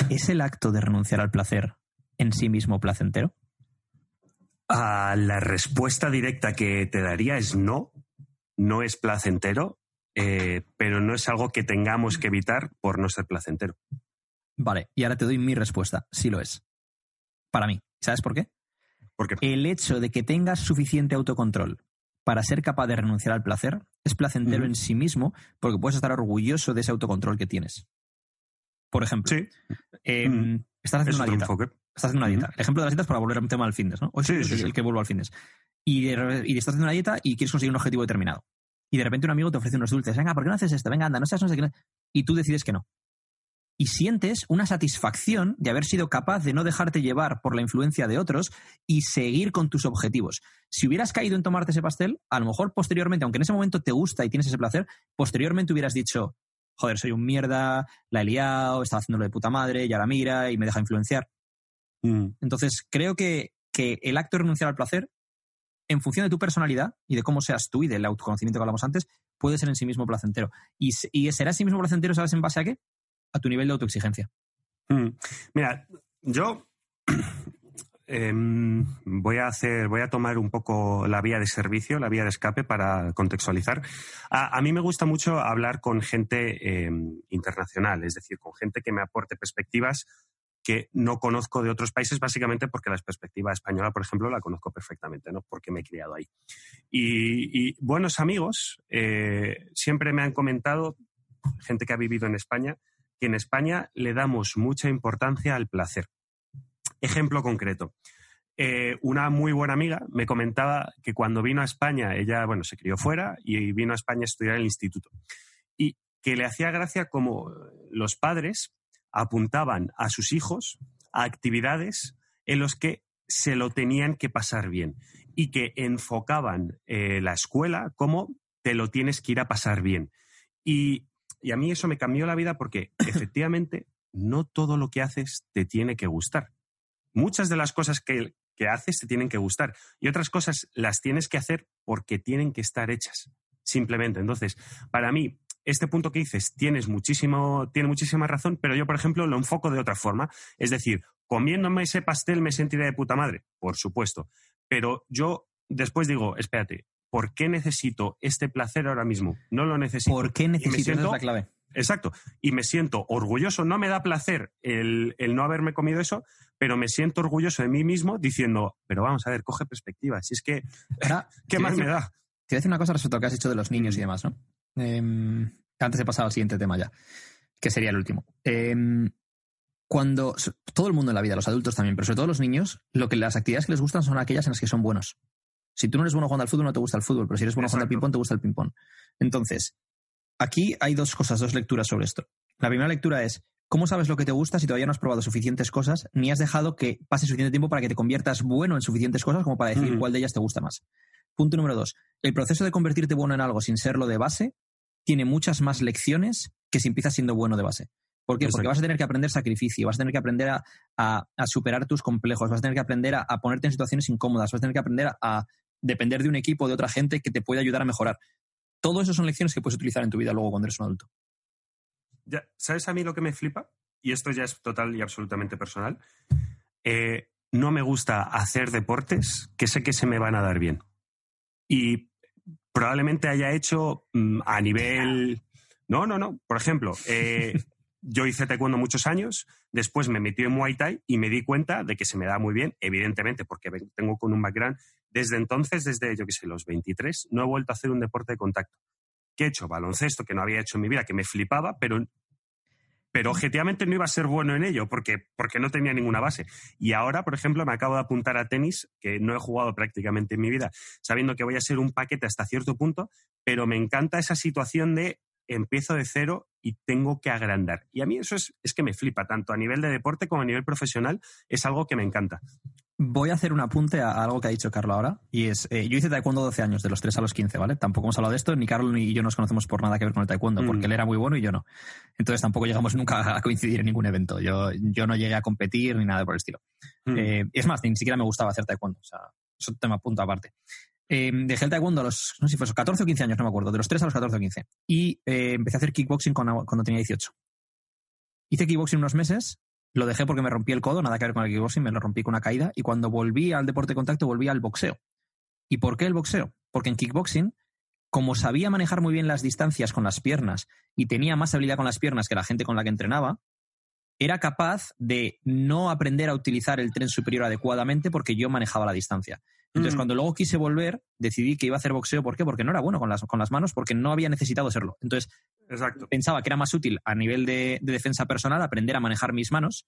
[SPEAKER 1] ¿Es el acto de renunciar al placer en sí mismo placentero?
[SPEAKER 2] Ah, la respuesta directa que te daría es no, no es placentero, eh, pero no es algo que tengamos que evitar por no ser placentero.
[SPEAKER 1] Vale, y ahora te doy mi respuesta. Sí lo es. Para mí. ¿Sabes por qué?
[SPEAKER 2] Porque
[SPEAKER 1] El hecho de que tengas suficiente autocontrol para ser capaz de renunciar al placer es placentero en sí mismo porque puedes estar orgulloso de ese autocontrol que tienes. Por ejemplo,
[SPEAKER 2] sí,
[SPEAKER 1] eh,
[SPEAKER 2] Mm.
[SPEAKER 1] estás
[SPEAKER 2] es
[SPEAKER 1] haciendo una dieta.
[SPEAKER 2] enfoque.
[SPEAKER 1] Estás haciendo una dieta. El ejemplo de las dietas para volver a un tema al fitness, ¿no? Hoy
[SPEAKER 2] Sí,
[SPEAKER 1] es
[SPEAKER 2] sí,
[SPEAKER 1] el que vuelvo al fitness. Y, de y estás haciendo una dieta y quieres conseguir un objetivo determinado. Y de repente un amigo te ofrece unos dulces. Venga, ¿por qué no haces esto? Venga, anda, no seas no sé qué. Y tú decides que no. Y sientes una satisfacción de haber sido capaz de no dejarte llevar por la influencia de otros y seguir con tus objetivos. Si hubieras caído en tomarte ese pastel, a lo mejor posteriormente, aunque en ese momento te gusta y tienes ese placer, posteriormente hubieras dicho, joder, soy un mierda, la he liado, estaba haciéndolo de puta madre, y ahora mira y me deja influenciar.
[SPEAKER 2] Mm.
[SPEAKER 1] Entonces, creo que, que el acto de renunciar al placer, en función de tu personalidad y de cómo seas tú y del autoconocimiento que hablamos antes, puede ser en sí mismo placentero. Y, y será en sí mismo placentero, ¿sabes en base a qué? A tu nivel de autoexigencia.
[SPEAKER 2] Mm. Mira, yo em, voy a hacer, voy a tomar un poco la vía de servicio, la vía de escape para contextualizar. A, mí me gusta mucho hablar con gente em, internacional, es decir, con gente que me aporte perspectivas que no conozco de otros países, básicamente porque la perspectiva española, por ejemplo, la conozco perfectamente, ¿no? Porque me he criado ahí. Y, y buenos amigos eh, siempre me han comentado, gente que ha vivido en España, que en España le damos mucha importancia al placer. Ejemplo concreto. Eh, una muy buena amiga me comentaba que cuando vino a España, ella, bueno, se crió fuera y vino a España a estudiar en el instituto. Y que le hacía gracia como los padres apuntaban a sus hijos a actividades en los que se lo tenían que pasar bien y que enfocaban eh, la escuela como te lo tienes que ir a pasar bien. Y, y a mí eso me cambió la vida porque efectivamente no todo lo que haces te tiene que gustar. Muchas de las cosas que, que haces te tienen que gustar y otras cosas las tienes que hacer porque tienen que estar hechas. Simplemente. Entonces, para mí, este punto que dices tienes muchísimo, tiene muchísima razón, pero yo, por ejemplo, lo enfoco de otra forma. Es decir, comiéndome ese pastel me sentiré de puta madre, por supuesto. Pero yo después digo, espérate, ¿por qué necesito este placer ahora mismo? No lo necesito.
[SPEAKER 1] ¿Por qué? Esa es la clave.
[SPEAKER 2] Exacto. Y me siento orgulloso. No me da placer el, el no haberme comido eso, pero me siento orgulloso de mí mismo diciendo, pero vamos a ver, coge perspectiva. Si es que,
[SPEAKER 1] Ahora,
[SPEAKER 2] ¿qué más
[SPEAKER 1] decir-
[SPEAKER 2] me da?
[SPEAKER 1] Te voy a decir una cosa respecto a lo que has dicho de los niños y demás, ¿no? Em, antes de pasar al siguiente tema ya, que sería el último. Em, cuando todo el mundo en la vida, los adultos también, pero sobre todo los niños, lo que las actividades que les gustan son aquellas en las que son buenos. Si tú no eres bueno jugando al fútbol, no te gusta el fútbol, pero si eres bueno jugando al ping-pong, te gusta el ping-pong. Entonces, aquí hay dos cosas, dos lecturas sobre esto. La primera lectura es, ¿cómo sabes lo que te gusta si todavía no has probado suficientes cosas ni has dejado que pase suficiente tiempo para que te conviertas bueno en suficientes cosas como para decir cuál de ellas te gusta más? Punto número dos. El proceso de convertirte bueno en algo sin serlo de base tiene muchas más lecciones que si empiezas siendo bueno de base. ¿Por qué? Porque vas a tener que aprender sacrificio, vas a tener que aprender a, a- a superar tus complejos, vas a tener que aprender a, a ponerte en situaciones incómodas, vas a tener que aprender a, a depender de un equipo, de otra gente que te puede ayudar a mejorar. Todo eso son lecciones que puedes utilizar en tu vida luego cuando eres un adulto.
[SPEAKER 2] Ya, ¿Sabes a mí lo que me flipa? Y esto ya es total y absolutamente personal. Eh, no me gusta hacer deportes que sé que se me van a dar bien. Y probablemente haya hecho mm, a nivel... No, no, no. Por ejemplo, eh, yo hice taekwondo muchos años, después me metí en Muay Thai y me di cuenta de que se me da muy bien, evidentemente, porque tengo con un background. Desde entonces, desde, yo qué sé, los 23, no he vuelto a hacer un deporte de contacto. ¿Qué he hecho? Baloncesto, que no había hecho en mi vida, que me flipaba, pero, pero objetivamente no iba a ser bueno en ello, porque, porque no tenía ninguna base. Y ahora, por ejemplo, me acabo de apuntar a tenis, que no he jugado prácticamente en mi vida, sabiendo que voy a ser un paquete hasta cierto punto, pero me encanta esa situación de empiezo de cero y tengo que agrandar. Y a mí eso es, es que me flipa, tanto a nivel de deporte como a nivel profesional, es algo que me encanta.
[SPEAKER 1] Voy a hacer un apunte a, algo que ha dicho Carlos ahora. Y es, eh, yo hice taekwondo 12 años, de los 3 a los 15, ¿vale? Tampoco hemos hablado de esto, ni Carlos ni yo nos conocemos por nada que ver con el taekwondo,
[SPEAKER 2] Mm.
[SPEAKER 1] porque él era muy bueno y yo no. Entonces tampoco llegamos nunca a coincidir en ningún evento. Yo, yo no llegué a competir ni nada por el estilo.
[SPEAKER 2] Mm.
[SPEAKER 1] Eh, es más, ni siquiera me gustaba hacer taekwondo. O sea, eso es un tema punto aparte. Eh, dejé el taekwondo a los, no sé si fue eso, 14 o 15 años, no me acuerdo, de los 3 a los 14 o 15. Y eh, empecé a hacer kickboxing cuando, cuando tenía 18. Hice kickboxing unos meses, lo dejé porque me rompí el codo, nada que ver con el kickboxing, me lo rompí con una caída. Y cuando volví al deporte de contacto, volví al boxeo. ¿Y por qué el boxeo? Porque en kickboxing, como sabía manejar muy bien las distancias con las piernas y tenía más habilidad con las piernas que la gente con la que entrenaba, era capaz de no aprender a utilizar el tren superior adecuadamente porque yo manejaba la distancia. Entonces,
[SPEAKER 2] Mm.
[SPEAKER 1] cuando luego quise volver, decidí que iba a hacer boxeo. ¿Por qué? Porque no era bueno con las, con las manos, porque no había necesitado serlo. Entonces,
[SPEAKER 2] Exacto.
[SPEAKER 1] pensaba que era más útil a nivel de, de defensa personal aprender a manejar mis manos,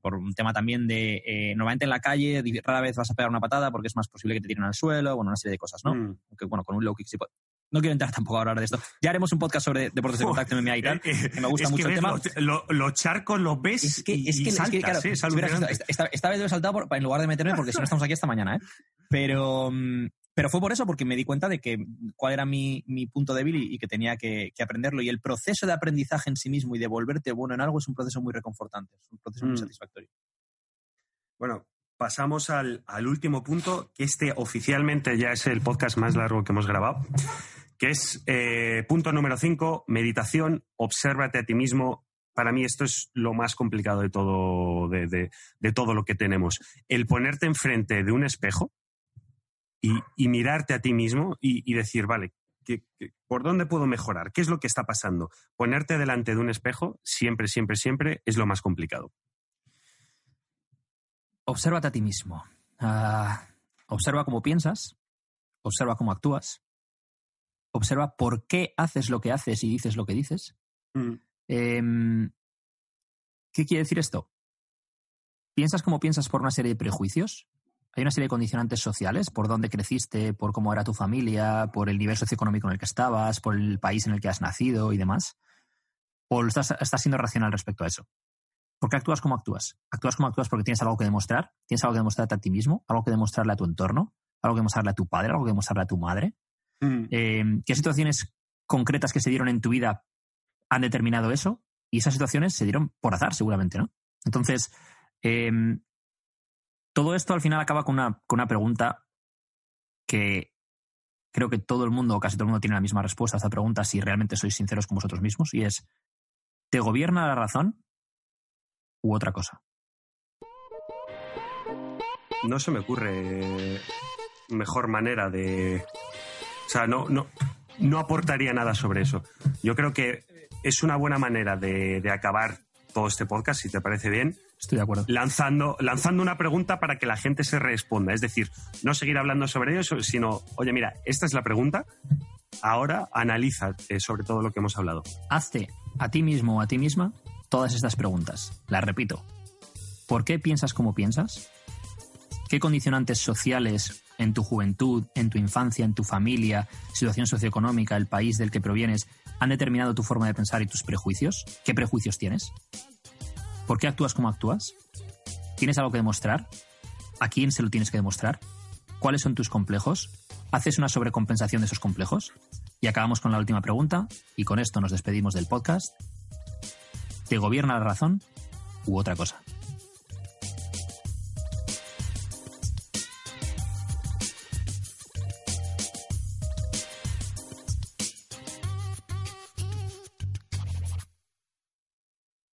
[SPEAKER 1] por un tema también de, eh, normalmente en la calle rara vez vas a pegar una patada porque es más posible que te tiren al suelo, bueno, una serie de cosas, ¿no?
[SPEAKER 2] Mm.
[SPEAKER 1] Aunque bueno, con un low kick sí puede- No quiero entrar tampoco a hablar de esto. Ya haremos un podcast sobre deportes de contacto MMA y tal,
[SPEAKER 2] Eh, eh,
[SPEAKER 1] que me gusta
[SPEAKER 2] es
[SPEAKER 1] mucho el tema.
[SPEAKER 2] Los, lo- los charcos los ves
[SPEAKER 1] Es que,
[SPEAKER 2] y,
[SPEAKER 1] es que,
[SPEAKER 2] y
[SPEAKER 1] es que,
[SPEAKER 2] saltas,
[SPEAKER 1] claro,
[SPEAKER 2] ¿eh? Es
[SPEAKER 1] esta- esta vez lo he saltado por- en lugar de meterme porque si no estamos aquí hasta mañana, ¿eh? Pero, mm, pero fue por eso, porque me di cuenta de que cuál era mi, mi punto débil y, y que tenía que, que aprenderlo. Y el proceso de aprendizaje en sí mismo y de volverte bueno en algo es un proceso muy reconfortante, es un proceso muy
[SPEAKER 2] Mm.
[SPEAKER 1] satisfactorio.
[SPEAKER 2] Bueno, pasamos al, al último punto, que este oficialmente ya es el podcast más largo que hemos grabado, que es eh, punto número 5, meditación, obsérvate a ti mismo. Para mí esto es lo más complicado de todo, de, de- de todo lo que tenemos. El ponerte enfrente de un espejo y, y mirarte a ti mismo y, y decir, vale, ¿qué- qué- ¿por dónde puedo mejorar? ¿Qué es lo que está pasando? Ponerte delante de un espejo siempre, siempre, siempre es lo más complicado.
[SPEAKER 1] Obsérvate a ti mismo. Ah, observa cómo piensas, observa cómo actúas, observa por qué haces lo que haces y dices lo que dices.
[SPEAKER 2] Mm,
[SPEAKER 1] Em, ¿Qué quiere decir esto? ¿Piensas como piensas por una serie de prejuicios? Hay una serie de condicionantes sociales, por dónde creciste, por cómo era tu familia, por el nivel socioeconómico en el que estabas, por el país en el que has nacido y demás. ¿O estás, estás siendo racional respecto a eso? ¿Por qué actúas como actúas? ¿Actúas como actúas porque tienes algo que demostrar? ¿Tienes algo que demostrarte a ti mismo? ¿Algo que demostrarle a tu entorno? ¿Algo que demostrarle a tu padre? ¿Algo que demostrarle a tu madre?
[SPEAKER 2] mm.
[SPEAKER 1] Eh, ¿Qué situaciones concretas que se dieron en tu vida han determinado eso? Y esas situaciones se dieron por azar, seguramente, ¿no? Entonces, eh, todo esto al final acaba con una, con una pregunta que creo que todo el mundo, o casi todo el mundo, tiene la misma respuesta a esta pregunta si realmente sois sinceros con vosotros mismos, y es, ¿te gobierna la razón u otra cosa?
[SPEAKER 2] no se me ocurre mejor manera de. O sea, no, no, no aportaría nada sobre eso. Yo creo que es una buena manera de, de acabar todo este podcast, si te parece bien,
[SPEAKER 1] Estoy de acuerdo.
[SPEAKER 2] lanzando, lanzando una pregunta para que la gente se responda. Es decir, no seguir hablando sobre ello, sino, oye, mira, esta es la pregunta. Ahora analiza eh, sobre todo lo que hemos hablado.
[SPEAKER 1] Hazte a ti mismo o a ti misma todas estas preguntas. Las repito. ¿Por qué piensas como piensas? ¿Qué condicionantes sociales en tu juventud, en tu infancia, en tu familia, situación socioeconómica, el país del que provienes, han determinado tu forma de pensar y tus prejuicios? ¿Qué prejuicios tienes? ¿Por qué actúas como actúas? ¿Tienes algo que demostrar? ¿A quién se lo tienes que demostrar? ¿Cuáles son tus complejos? ¿Haces una sobrecompensación de esos complejos? Y acabamos con la última pregunta, y con esto nos despedimos del podcast. ¿Te gobierna la razón u otra cosa?